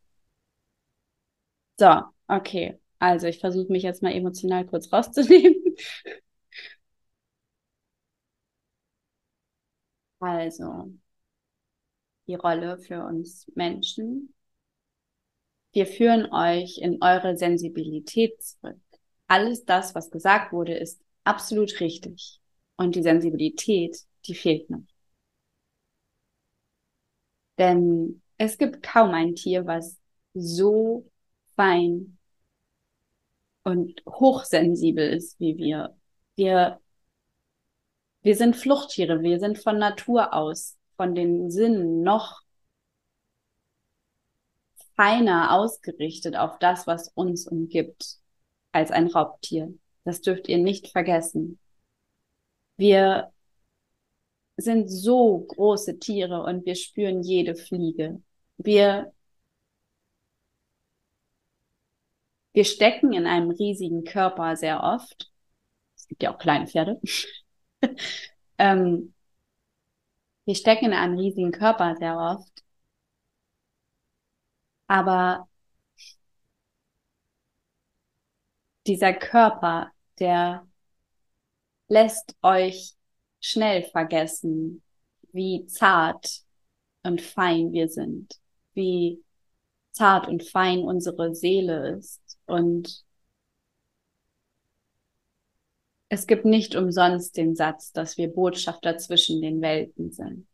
Speaker 1: So, okay. Also ich versuche mich jetzt mal emotional kurz rauszunehmen. Also, die Rolle für uns Menschen. Wir führen euch in eure Sensibilität zurück. Alles das, was gesagt wurde, ist absolut richtig. Und die Sensibilität, die fehlt noch. Denn es gibt kaum ein Tier, was so fein und hochsensibel ist wie wir. Wir, wir sind Fluchttiere, wir sind von Natur aus, von den Sinnen noch feiner ausgerichtet auf das, was uns umgibt, als ein Raubtier. Das dürft ihr nicht vergessen. Wir sind so große Tiere und wir spüren jede Fliege. Wir, wir stecken in einem riesigen Körper sehr oft. Es gibt ja auch kleine Pferde. ähm, wir stecken in einem riesigen Körper sehr oft. Aber dieser Körper, der lässt euch schnell vergessen, wie zart und fein wir sind, wie zart und fein unsere Seele ist. Und es gibt nicht umsonst den Satz, dass wir Botschafter zwischen den Welten sind.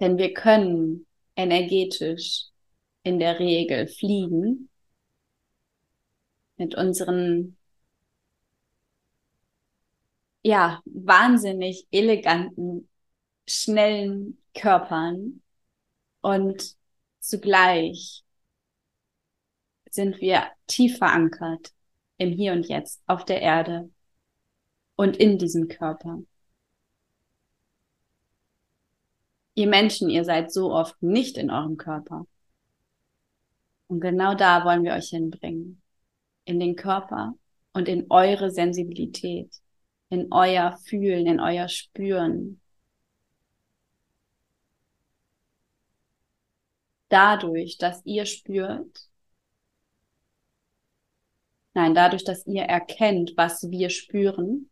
Speaker 1: Denn wir können energetisch in der Regel fliegen mit unseren ja, wahnsinnig eleganten, schnellen Körpern und zugleich sind wir tief verankert im Hier und Jetzt auf der Erde und in diesem Körper. Ihr Menschen, ihr seid so oft nicht in eurem Körper. Und genau da wollen wir euch hinbringen. In den Körper und in eure Sensibilität in euer Fühlen, in euer Spüren. Dadurch, dass ihr spürt, nein, dadurch, dass ihr erkennt, was wir spüren,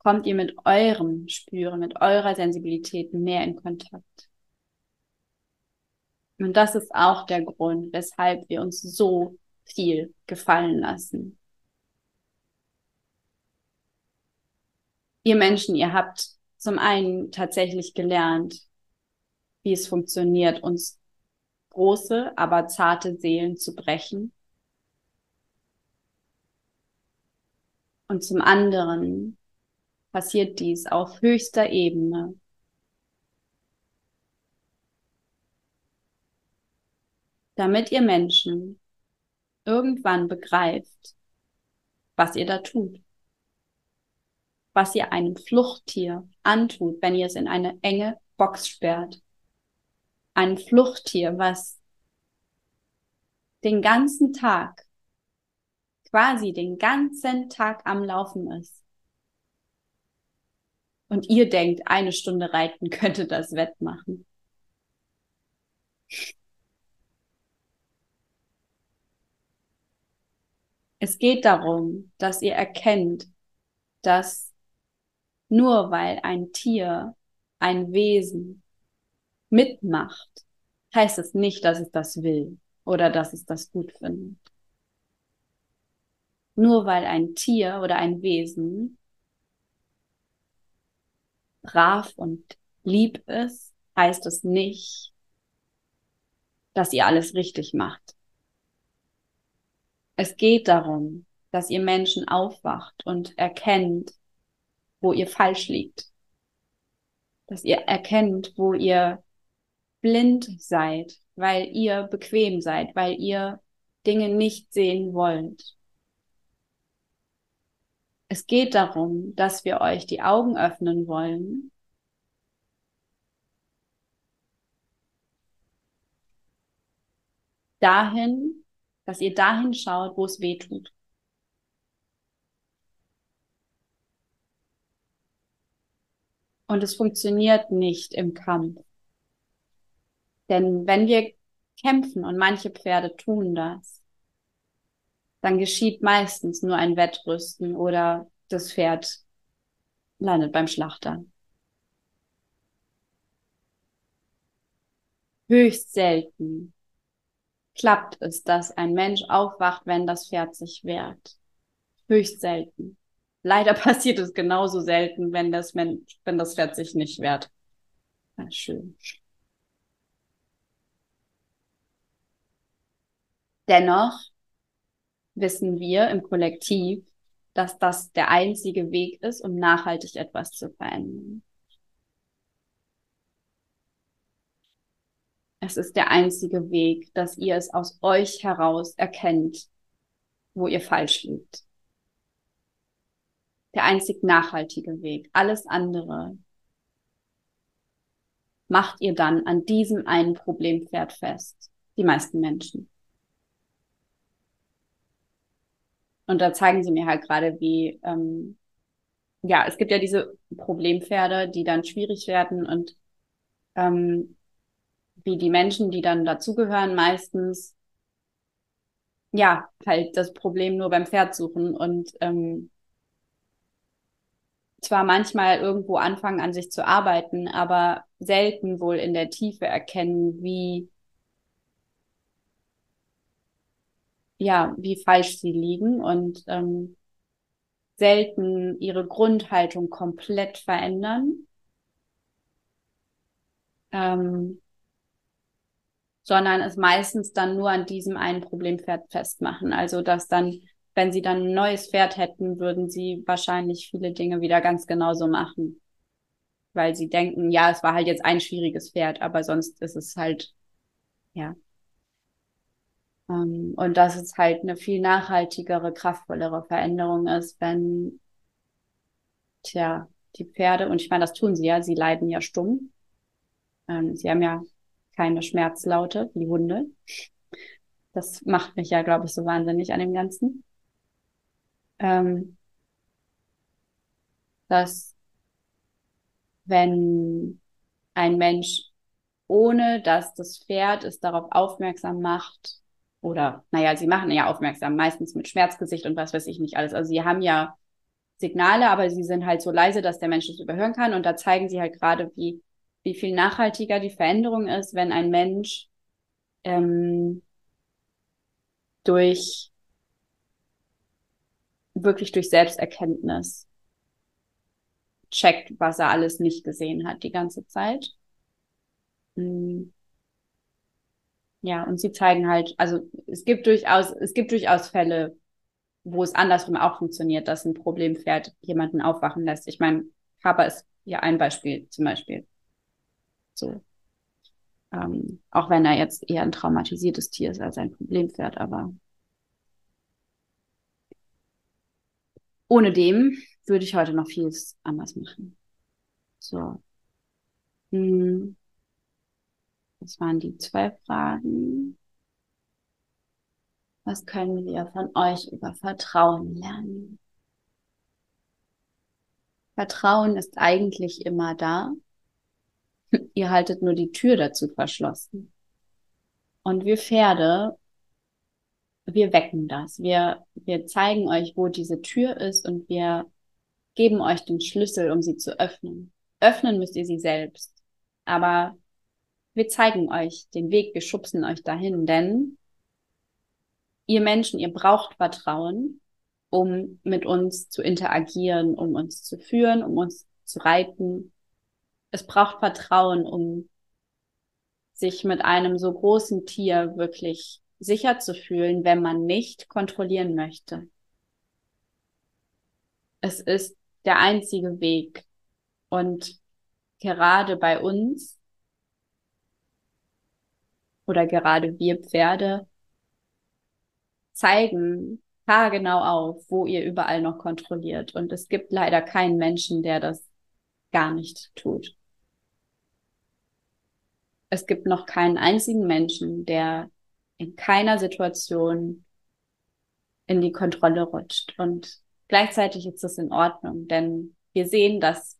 Speaker 1: kommt ihr mit eurem Spüren, mit eurer Sensibilität mehr in Kontakt. Und das ist auch der Grund, weshalb wir uns so viel gefallen lassen. ihr Menschen, ihr habt zum einen tatsächlich gelernt, wie es funktioniert, uns große, aber zarte Seelen zu brechen. Und zum anderen passiert dies auf höchster Ebene. Damit ihr Menschen irgendwann begreift, was ihr da tut was ihr einem Fluchttier antut, wenn ihr es in eine enge Box sperrt. Ein Fluchttier, was den ganzen Tag, quasi den ganzen Tag am Laufen ist. Und ihr denkt, eine Stunde reiten könnte das wettmachen. Es geht darum, dass ihr erkennt, dass nur weil ein Tier, ein Wesen mitmacht, heißt es nicht, dass es das will oder dass es das gut findet. Nur weil ein Tier oder ein Wesen brav und lieb ist, heißt es nicht, dass ihr alles richtig macht. Es geht darum, dass ihr Menschen aufwacht und erkennt, wo ihr falsch liegt. Dass ihr erkennt, wo ihr blind seid, weil ihr bequem seid, weil ihr Dinge nicht sehen wollt. Es geht darum, dass wir euch die Augen öffnen wollen. Dahin, dass ihr dahin schaut, wo es weh tut. Und es funktioniert nicht im Kampf. Denn wenn wir kämpfen und manche Pferde tun das, dann geschieht meistens nur ein Wettrüsten oder das Pferd landet beim Schlachter. Höchst selten klappt es, dass ein Mensch aufwacht, wenn das Pferd sich wehrt. Höchst selten. leider passiert es genauso selten, wenn das Mensch, wenn das Pferd sich nicht wehrt. Ja, schön. Dennoch wissen wir im Kollektiv, dass das der einzige Weg ist, um nachhaltig etwas zu verändern. Es ist der einzige Weg, dass ihr es aus euch heraus erkennt, wo ihr falsch liegt. Der einzig nachhaltige Weg. Alles andere macht ihr dann an diesem einen Problempferd fest. Die meisten Menschen. Und da zeigen sie mir halt gerade, wie, ähm, ja, es gibt ja diese Problempferde, die dann schwierig werden und ähm, wie die Menschen, die dann dazugehören, meistens ja halt das Problem nur beim Pferd suchen und ähm, zwar manchmal irgendwo anfangen an sich zu arbeiten, aber selten wohl in der Tiefe erkennen, wie ja wie falsch sie liegen und ähm, selten ihre Grundhaltung komplett verändern. Ähm, sondern es meistens dann nur an diesem einen Problempferd festmachen. Also dass dann, wenn sie dann ein neues Pferd hätten, würden sie wahrscheinlich viele Dinge wieder ganz genauso machen. Weil sie denken, ja, es war halt jetzt ein schwieriges Pferd, aber sonst ist es halt, ja. Ähm, und dass es halt eine viel nachhaltigere, kraftvollere Veränderung ist, wenn, tja, die Pferde, und ich meine, das tun sie ja, sie leiden ja stumm. Ähm, sie haben ja keine Schmerzlaute wie Hunde. Das macht mich ja, glaube ich, so wahnsinnig an dem Ganzen. Ähm, dass wenn ein Mensch ohne dass das Pferd es darauf aufmerksam macht, oder naja, sie machen ja aufmerksam, meistens mit Schmerzgesicht und was weiß ich nicht alles. Also sie haben ja Signale, aber sie sind halt so leise, dass der Mensch es überhören kann. Und da zeigen sie halt gerade, wie wie viel nachhaltiger die Veränderung ist, wenn ein Mensch ähm, durch wirklich durch Selbsterkenntnis checkt, was er alles nicht gesehen hat die ganze Zeit. Mm. Ja, und sie zeigen halt, also es gibt durchaus, es gibt durchaus Fälle, wo es andersrum auch funktioniert, dass ein Problempferd jemanden aufwachen lässt. Ich meine, Kappa ist ja ein Beispiel zum Beispiel. So. Ähm, auch wenn er jetzt eher ein traumatisiertes Tier ist als ein Problempferd, aber ohne dem würde ich heute noch vieles anders machen. So. Hm. Das waren die zwei Fragen. Was können wir von euch über Vertrauen lernen? Vertrauen ist eigentlich immer da. Ihr haltet nur die Tür dazu verschlossen. Und wir Pferde, wir wecken das. Wir, wir zeigen euch, wo diese Tür ist und wir geben euch den Schlüssel, um sie zu öffnen. Öffnen müsst ihr sie selbst. Aber wir zeigen euch den Weg, wir schubsen euch dahin, denn ihr Menschen, ihr braucht Vertrauen, um mit uns zu interagieren, um uns zu führen, um uns zu reiten, es braucht Vertrauen, um sich mit einem so großen Tier wirklich sicher zu fühlen, wenn man nicht kontrollieren möchte. Es ist der einzige Weg. Und gerade bei uns oder gerade wir Pferde zeigen haargenau auf, wo ihr überall noch kontrolliert. Und es gibt leider keinen Menschen, der das gar nicht tut es gibt noch keinen einzigen Menschen, der in keiner Situation in die Kontrolle rutscht. Und gleichzeitig ist das in Ordnung, denn wir sehen, dass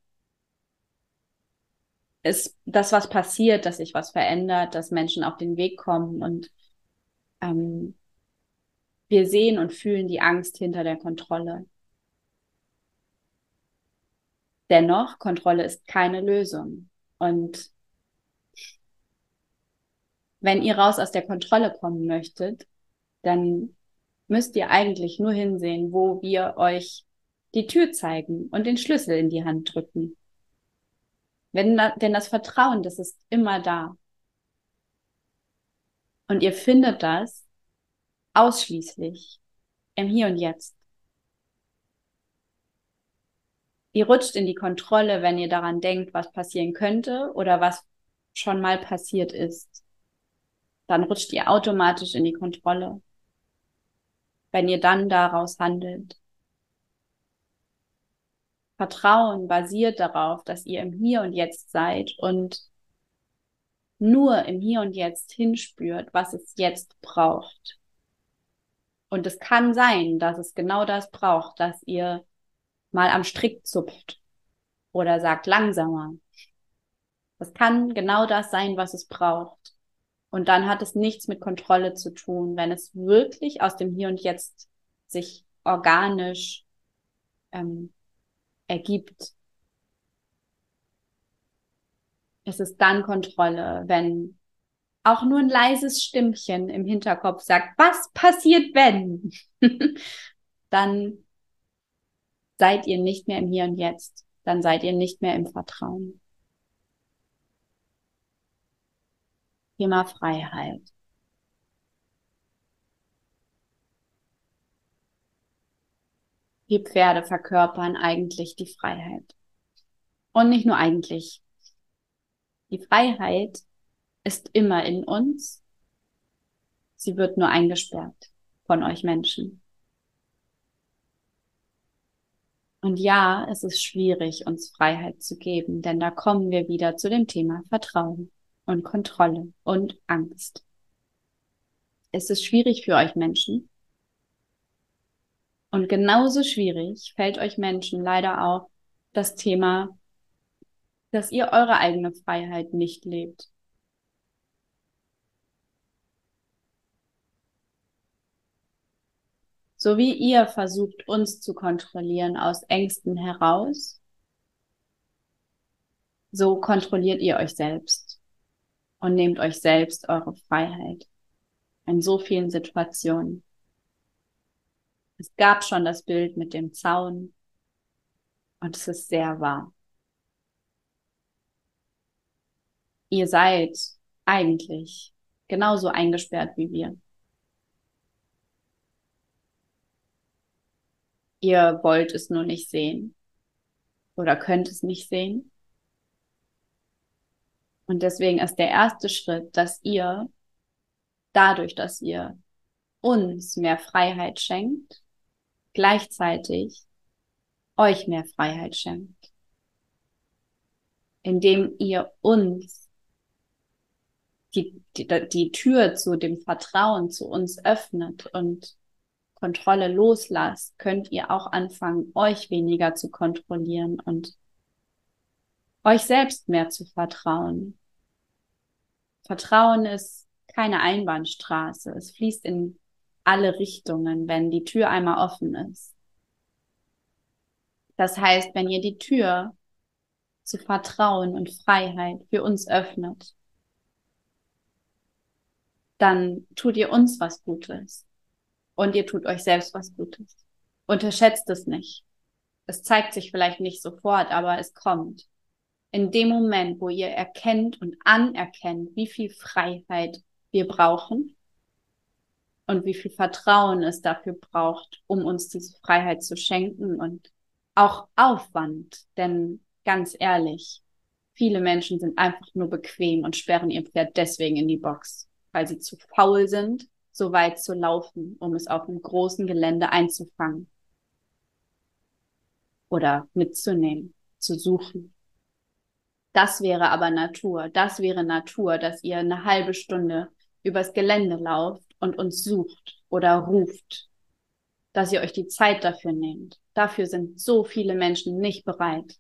Speaker 1: es, das was passiert, dass sich was verändert, dass Menschen auf den Weg kommen und ähm, wir sehen und fühlen die Angst hinter der Kontrolle. Dennoch, Kontrolle ist keine Lösung. Und wenn ihr raus aus der Kontrolle kommen möchtet, dann müsst ihr eigentlich nur hinsehen, wo wir euch die Tür zeigen und den Schlüssel in die Hand drücken. Wenn, denn das Vertrauen, das ist immer da. Und ihr findet das ausschließlich im Hier und Jetzt. Ihr rutscht in die Kontrolle, wenn ihr daran denkt, was passieren könnte oder was schon mal passiert ist. Dann rutscht ihr automatisch in die Kontrolle, wenn ihr dann daraus handelt. Vertrauen basiert darauf, dass ihr im Hier und Jetzt seid und nur im Hier und Jetzt hinspürt, was es jetzt braucht. Und es kann sein, dass es genau das braucht, dass ihr mal am Strick zupft oder sagt langsamer. Das kann genau das sein, was es braucht. Und dann hat es nichts mit Kontrolle zu tun, wenn es wirklich aus dem Hier und Jetzt sich organisch ähm, ergibt. Es ist dann Kontrolle, wenn auch nur ein leises Stimmchen im Hinterkopf sagt, was passiert, wenn? dann seid ihr nicht mehr im Hier und Jetzt. Dann seid ihr nicht mehr im Vertrauen. Thema Freiheit. Die Pferde verkörpern eigentlich die Freiheit. Und nicht nur eigentlich. Die Freiheit ist immer in uns. Sie wird nur eingesperrt von euch Menschen. Und ja, es ist schwierig, uns Freiheit zu geben, denn da kommen wir wieder zu dem Thema Vertrauen und Kontrolle und Angst. Es ist schwierig für euch Menschen, und genauso schwierig fällt euch Menschen leider auch das Thema, dass ihr eure eigene Freiheit nicht lebt. So wie ihr versucht, uns zu kontrollieren aus Ängsten heraus, so kontrolliert ihr euch selbst und nehmt euch selbst eure Freiheit in so vielen Situationen. Es gab schon das Bild mit dem Zaun und es ist sehr wahr. Ihr seid eigentlich genauso eingesperrt wie wir. Ihr wollt es nur nicht sehen oder könnt es nicht sehen. Und deswegen ist der erste Schritt, dass ihr dadurch, dass ihr uns mehr Freiheit schenkt, gleichzeitig euch mehr Freiheit schenkt, indem ihr uns die, die, die Tür zu dem Vertrauen zu uns öffnet und Kontrolle loslasst, könnt ihr auch anfangen, euch weniger zu kontrollieren und euch selbst mehr zu vertrauen. Vertrauen ist keine Einbahnstraße. Es fließt in alle Richtungen, wenn die Tür einmal offen ist. Das heißt, wenn ihr die Tür zu Vertrauen und Freiheit für uns öffnet, dann tut ihr uns was Gutes und ihr tut euch selbst was Gutes. Unterschätzt es nicht. Es zeigt sich vielleicht nicht sofort, aber es kommt. In dem Moment, wo ihr erkennt und anerkennt, wie viel Freiheit wir brauchen, und wie viel Vertrauen es dafür braucht, um uns diese Freiheit zu schenken und auch Aufwand. Denn ganz ehrlich, viele Menschen sind einfach nur bequem und sperren ihr Pferd deswegen in die Box, weil sie zu faul sind, so weit zu laufen, um es auf einem großen Gelände einzufangen oder mitzunehmen, zu suchen. Das wäre aber Natur. Das wäre Natur, dass ihr eine halbe Stunde übers Gelände lauft und uns sucht oder ruft, dass ihr euch die Zeit dafür nehmt. Dafür sind so viele Menschen nicht bereit.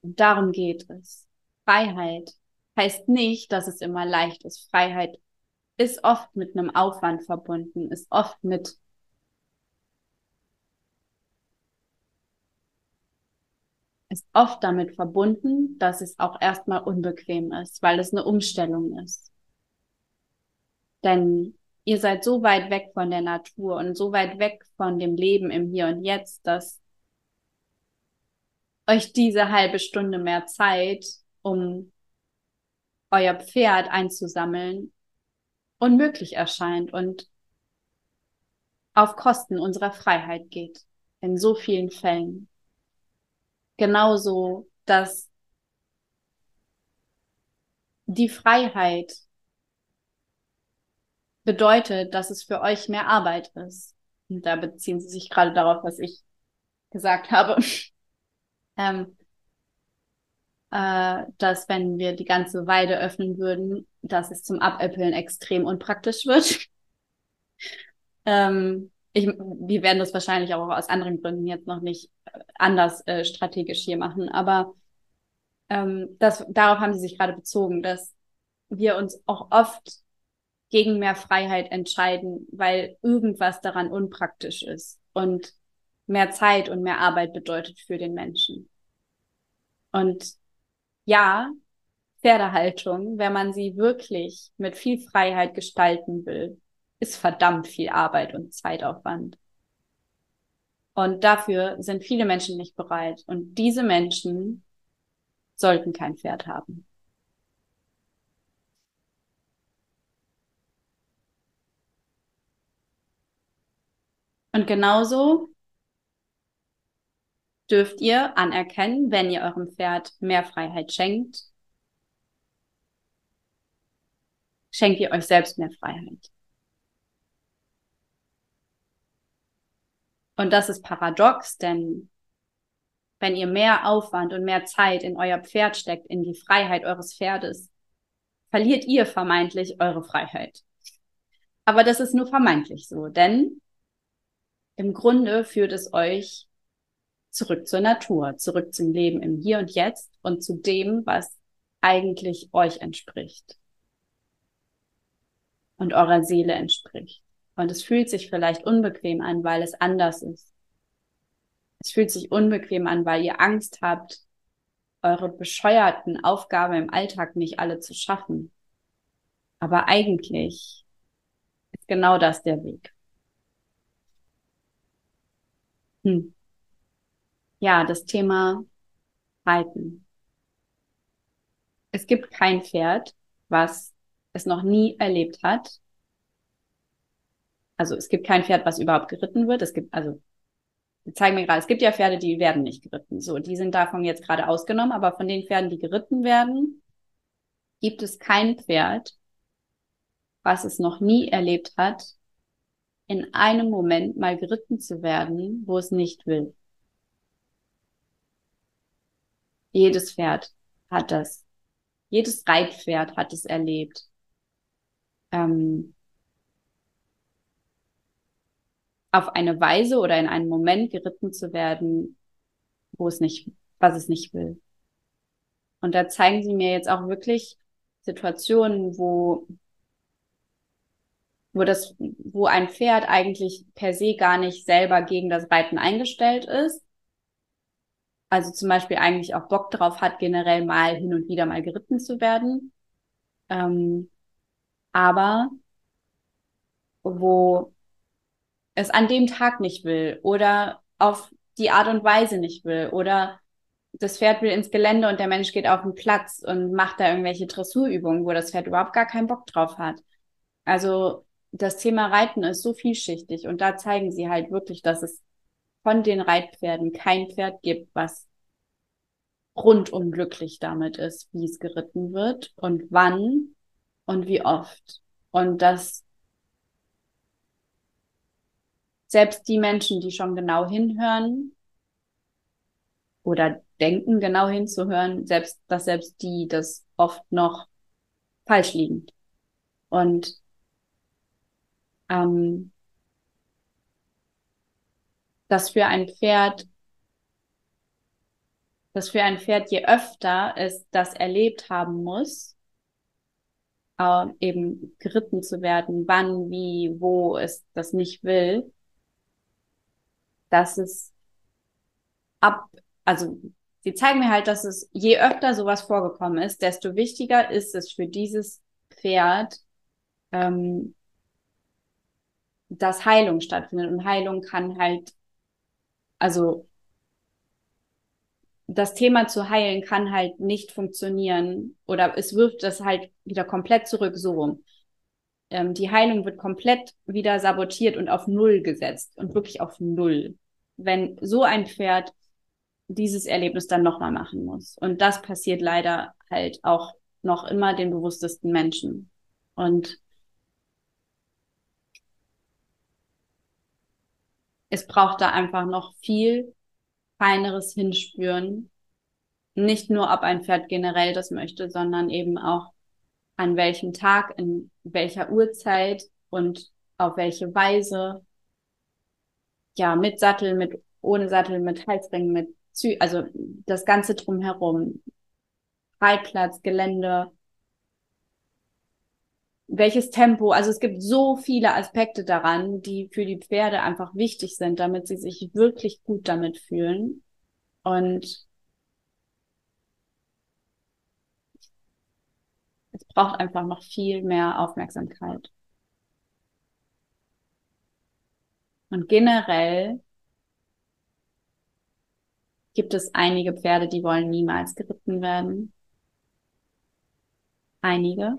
Speaker 1: Und darum geht es. Freiheit heißt nicht, dass es immer leicht ist. Freiheit ist oft mit einem Aufwand verbunden, ist oft mit ist oft damit verbunden, dass es auch erstmal unbequem ist, weil es eine Umstellung ist. Denn ihr seid so weit weg von der Natur und so weit weg von dem Leben im Hier und Jetzt, dass euch diese halbe Stunde mehr Zeit, um euer Pferd einzusammeln, unmöglich erscheint und auf Kosten unserer Freiheit geht. In so vielen Fällen. Genauso, dass die Freiheit bedeutet, dass es für euch mehr Arbeit ist. Und da beziehen sie sich gerade darauf, was ich gesagt habe. ähm, äh, dass wenn wir die ganze Weide öffnen würden, dass es zum Abäppeln extrem unpraktisch wird. ähm, ich, wir werden das wahrscheinlich auch aus anderen Gründen jetzt noch nicht äh, anders äh, strategisch hier machen, aber ähm, das, darauf haben sie sich gerade bezogen, dass wir uns auch oft gegen mehr Freiheit entscheiden, weil irgendwas daran unpraktisch ist und mehr Zeit und mehr Arbeit bedeutet für den Menschen. Und ja, Pferdehaltung, wenn man sie wirklich mit viel Freiheit gestalten will, ist verdammt viel Arbeit und Zeitaufwand. Und dafür sind viele Menschen nicht bereit. Und diese Menschen sollten kein Pferd haben. Und genauso dürft ihr anerkennen, wenn ihr eurem Pferd mehr Freiheit schenkt, schenkt ihr euch selbst mehr Freiheit. Und das ist paradox, denn wenn ihr mehr Aufwand und mehr Zeit in euer Pferd steckt, in die Freiheit eures Pferdes, verliert ihr vermeintlich eure Freiheit. Aber das ist nur vermeintlich so, denn im Grunde führt es euch zurück zur Natur, zurück zum Leben im Hier und Jetzt und zu dem, was eigentlich euch entspricht und eurer Seele entspricht. Und es fühlt sich vielleicht unbequem an, weil es anders ist. Es fühlt sich unbequem an, weil ihr Angst habt, eure bescheuerten Aufgaben im Alltag nicht alle zu schaffen. Aber eigentlich ist genau das der Weg. Hm. Ja, das Thema Reiten. Es gibt kein Pferd, was es noch nie erlebt hat, also es gibt kein Pferd, was überhaupt geritten wird. Es gibt, also, zeigen mir gerade, es gibt ja Pferde, die werden nicht geritten. So, die sind davon jetzt gerade ausgenommen, aber von den Pferden, die geritten werden, gibt es kein Pferd, was es noch nie erlebt hat, in einem Moment mal geritten zu werden, wo es nicht will. Jedes Pferd hat das. Jedes Reitpferd hat es erlebt. Ähm, auf eine Weise oder in einen Moment geritten zu werden, wo es nicht, was es nicht will. Und da zeigen sie mir jetzt auch wirklich Situationen, wo, wo das, wo ein Pferd eigentlich per se gar nicht selber gegen das Reiten eingestellt ist. Also zum Beispiel eigentlich auch Bock drauf hat, generell mal hin und wieder mal geritten zu werden. Ähm, aber wo es an dem Tag nicht will oder auf die Art und Weise nicht will oder das Pferd will ins Gelände und der Mensch geht auf den Platz und macht da irgendwelche Dressurübungen, wo das Pferd überhaupt gar keinen Bock drauf hat. Also das Thema Reiten ist so vielschichtig und da zeigen sie halt wirklich, dass es von den Reitpferden kein Pferd gibt, was rundum glücklich damit ist, wie es geritten wird und wann und wie oft. Und dass selbst die Menschen, die schon genau hinhören oder denken, genau hinzuhören, selbst, dass selbst die das oft noch falsch liegen. Und ähm, dass für ein Pferd, dass für ein Pferd, je öfter es das erlebt haben muss, äh, eben geritten zu werden, wann, wie, wo es das nicht will, dass es ab, also sie zeigen mir halt, dass es je öfter sowas vorgekommen ist, desto wichtiger ist es für dieses Pferd, ähm, dass Heilung stattfindet. Und Heilung kann halt, also das Thema zu heilen kann halt nicht funktionieren oder es wirft das halt wieder komplett zurück, so rum. Ähm, die Heilung wird komplett wieder sabotiert und auf Null gesetzt und wirklich auf Null. Wenn so ein Pferd dieses Erlebnis dann nochmal machen muss. Und das passiert leider halt auch noch immer den bewusstesten Menschen. Und es braucht da einfach noch viel feineres Hinspüren. Nicht nur, ob ein Pferd generell das möchte, sondern eben auch an welchem Tag, in welcher Uhrzeit und auf welche Weise. Ja, mit Sattel, mit ohne Sattel, mit Halsringen, mit Zü also das Ganze drumherum. Reitplatz, Gelände, welches Tempo, also es gibt so viele Aspekte daran, die für die Pferde einfach wichtig sind, damit sie sich wirklich gut damit fühlen. Und es braucht einfach noch viel mehr Aufmerksamkeit. Und generell gibt es einige Pferde, die wollen niemals geritten werden. Einige.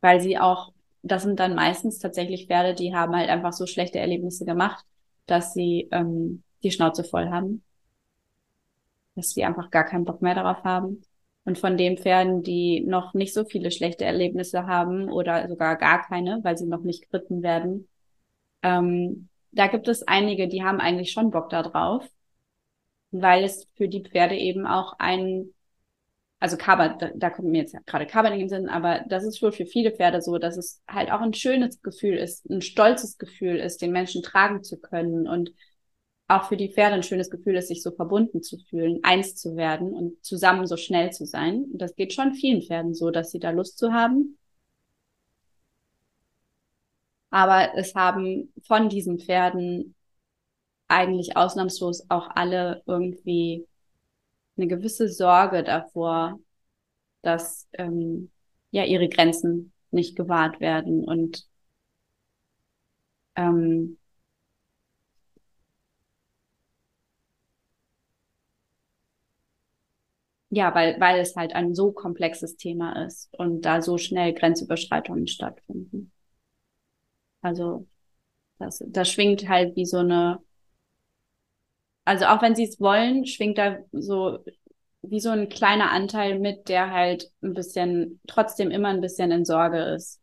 Speaker 1: Weil sie auch, das sind dann meistens tatsächlich Pferde, die haben halt einfach so schlechte Erlebnisse gemacht, dass sie ähm, die Schnauze voll haben, dass sie einfach gar keinen Bock mehr darauf haben. Und von den Pferden, die noch nicht so viele schlechte Erlebnisse haben oder sogar gar keine, weil sie noch nicht geritten werden, ähm, da gibt es einige, die haben eigentlich schon Bock da drauf, weil es für die Pferde eben auch ein also Kaber, da, da kommt mir jetzt gerade Kaber in den Sinn, aber das ist wohl für viele Pferde so, dass es halt auch ein schönes Gefühl ist, ein stolzes Gefühl ist, den Menschen tragen zu können und auch für die Pferde ein schönes Gefühl ist, sich so verbunden zu fühlen, eins zu werden und zusammen so schnell zu sein. Und das geht schon vielen Pferden so, dass sie da Lust zu haben. Aber es haben von diesen Pferden eigentlich ausnahmslos auch alle irgendwie eine gewisse Sorge davor, dass ähm, ja ihre Grenzen nicht gewahrt werden und ähm, ja, weil, weil es halt ein so komplexes Thema ist und da so schnell Grenzüberschreitungen stattfinden. Also das, das schwingt halt wie so eine also auch wenn sie es wollen, schwingt da so wie so ein kleiner Anteil mit, der halt ein bisschen, trotzdem immer ein bisschen in Sorge ist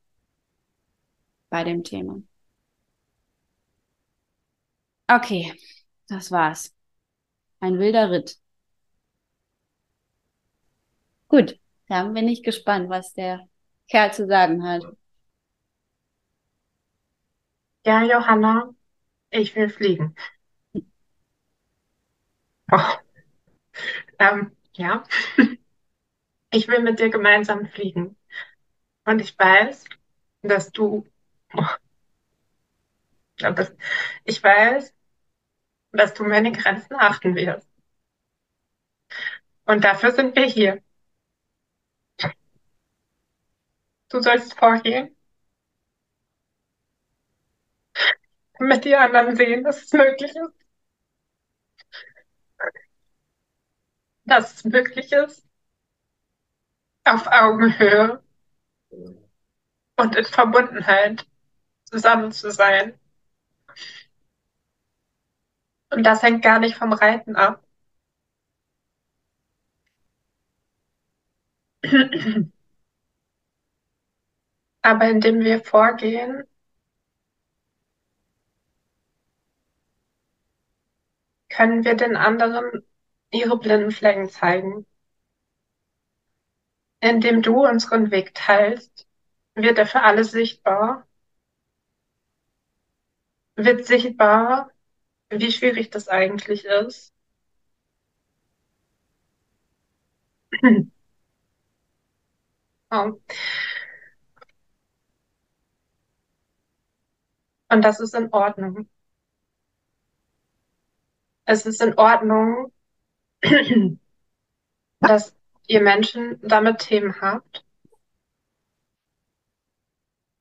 Speaker 1: bei dem Thema. Okay, das war's. Ein wilder Ritt. Gut, dann bin ich gespannt, was der Kerl zu sagen hat.
Speaker 4: Ja, Johanna, ich will fliegen. Ähm, ja, ich will mit dir gemeinsam fliegen. Und ich weiß, dass du, oh, ich weiß, dass du meine Grenzen achten wirst. Und dafür sind wir hier. Du sollst vorgehen, damit die anderen sehen, dass es möglich ist. Dass es möglich ist, auf Augenhöhe und in Verbundenheit zusammen zu sein. Und das hängt gar nicht vom Reiten ab. Aber indem wir vorgehen, können wir den anderen ihre blinden Flecken zeigen. Indem du unseren Weg teilst, wird er für alle sichtbar. Wird sichtbar, wie schwierig das eigentlich ist. Und das ist in Ordnung. Es ist in Ordnung, dass ihr Menschen damit Themen habt.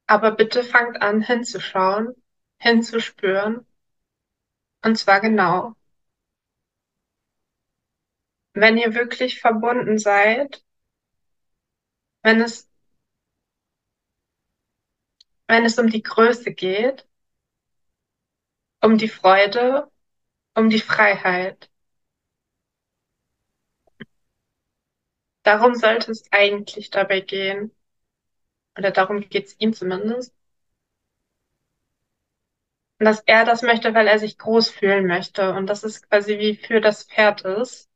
Speaker 4: Aber bitte fangt an hinzuschauen, hinzuspüren. Und zwar genau. Wenn ihr wirklich verbunden seid, wenn es, wenn es um die Größe geht, um die Freude, um die Freiheit. Darum sollte es eigentlich dabei gehen. Oder darum geht es ihm zumindest. Und dass er das möchte, weil er sich groß fühlen möchte. Und das ist quasi wie für das Pferd ist.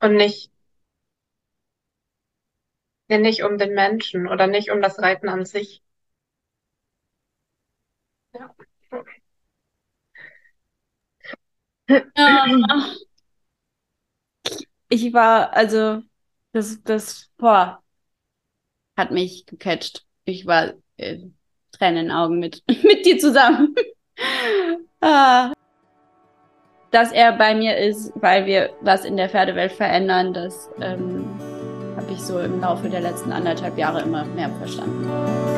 Speaker 4: Und nicht, ja, nicht um den Menschen oder nicht um das Reiten an sich. Ja.
Speaker 1: Ja. Ich war, also, das, das, boah, hat mich gecatcht. Ich war äh, Tränen in Augen mit, mit dir zusammen. ah. Dass er bei mir ist, weil wir was in der Pferdewelt verändern, das ähm, habe ich so im Laufe der letzten anderthalb Jahre immer mehr verstanden.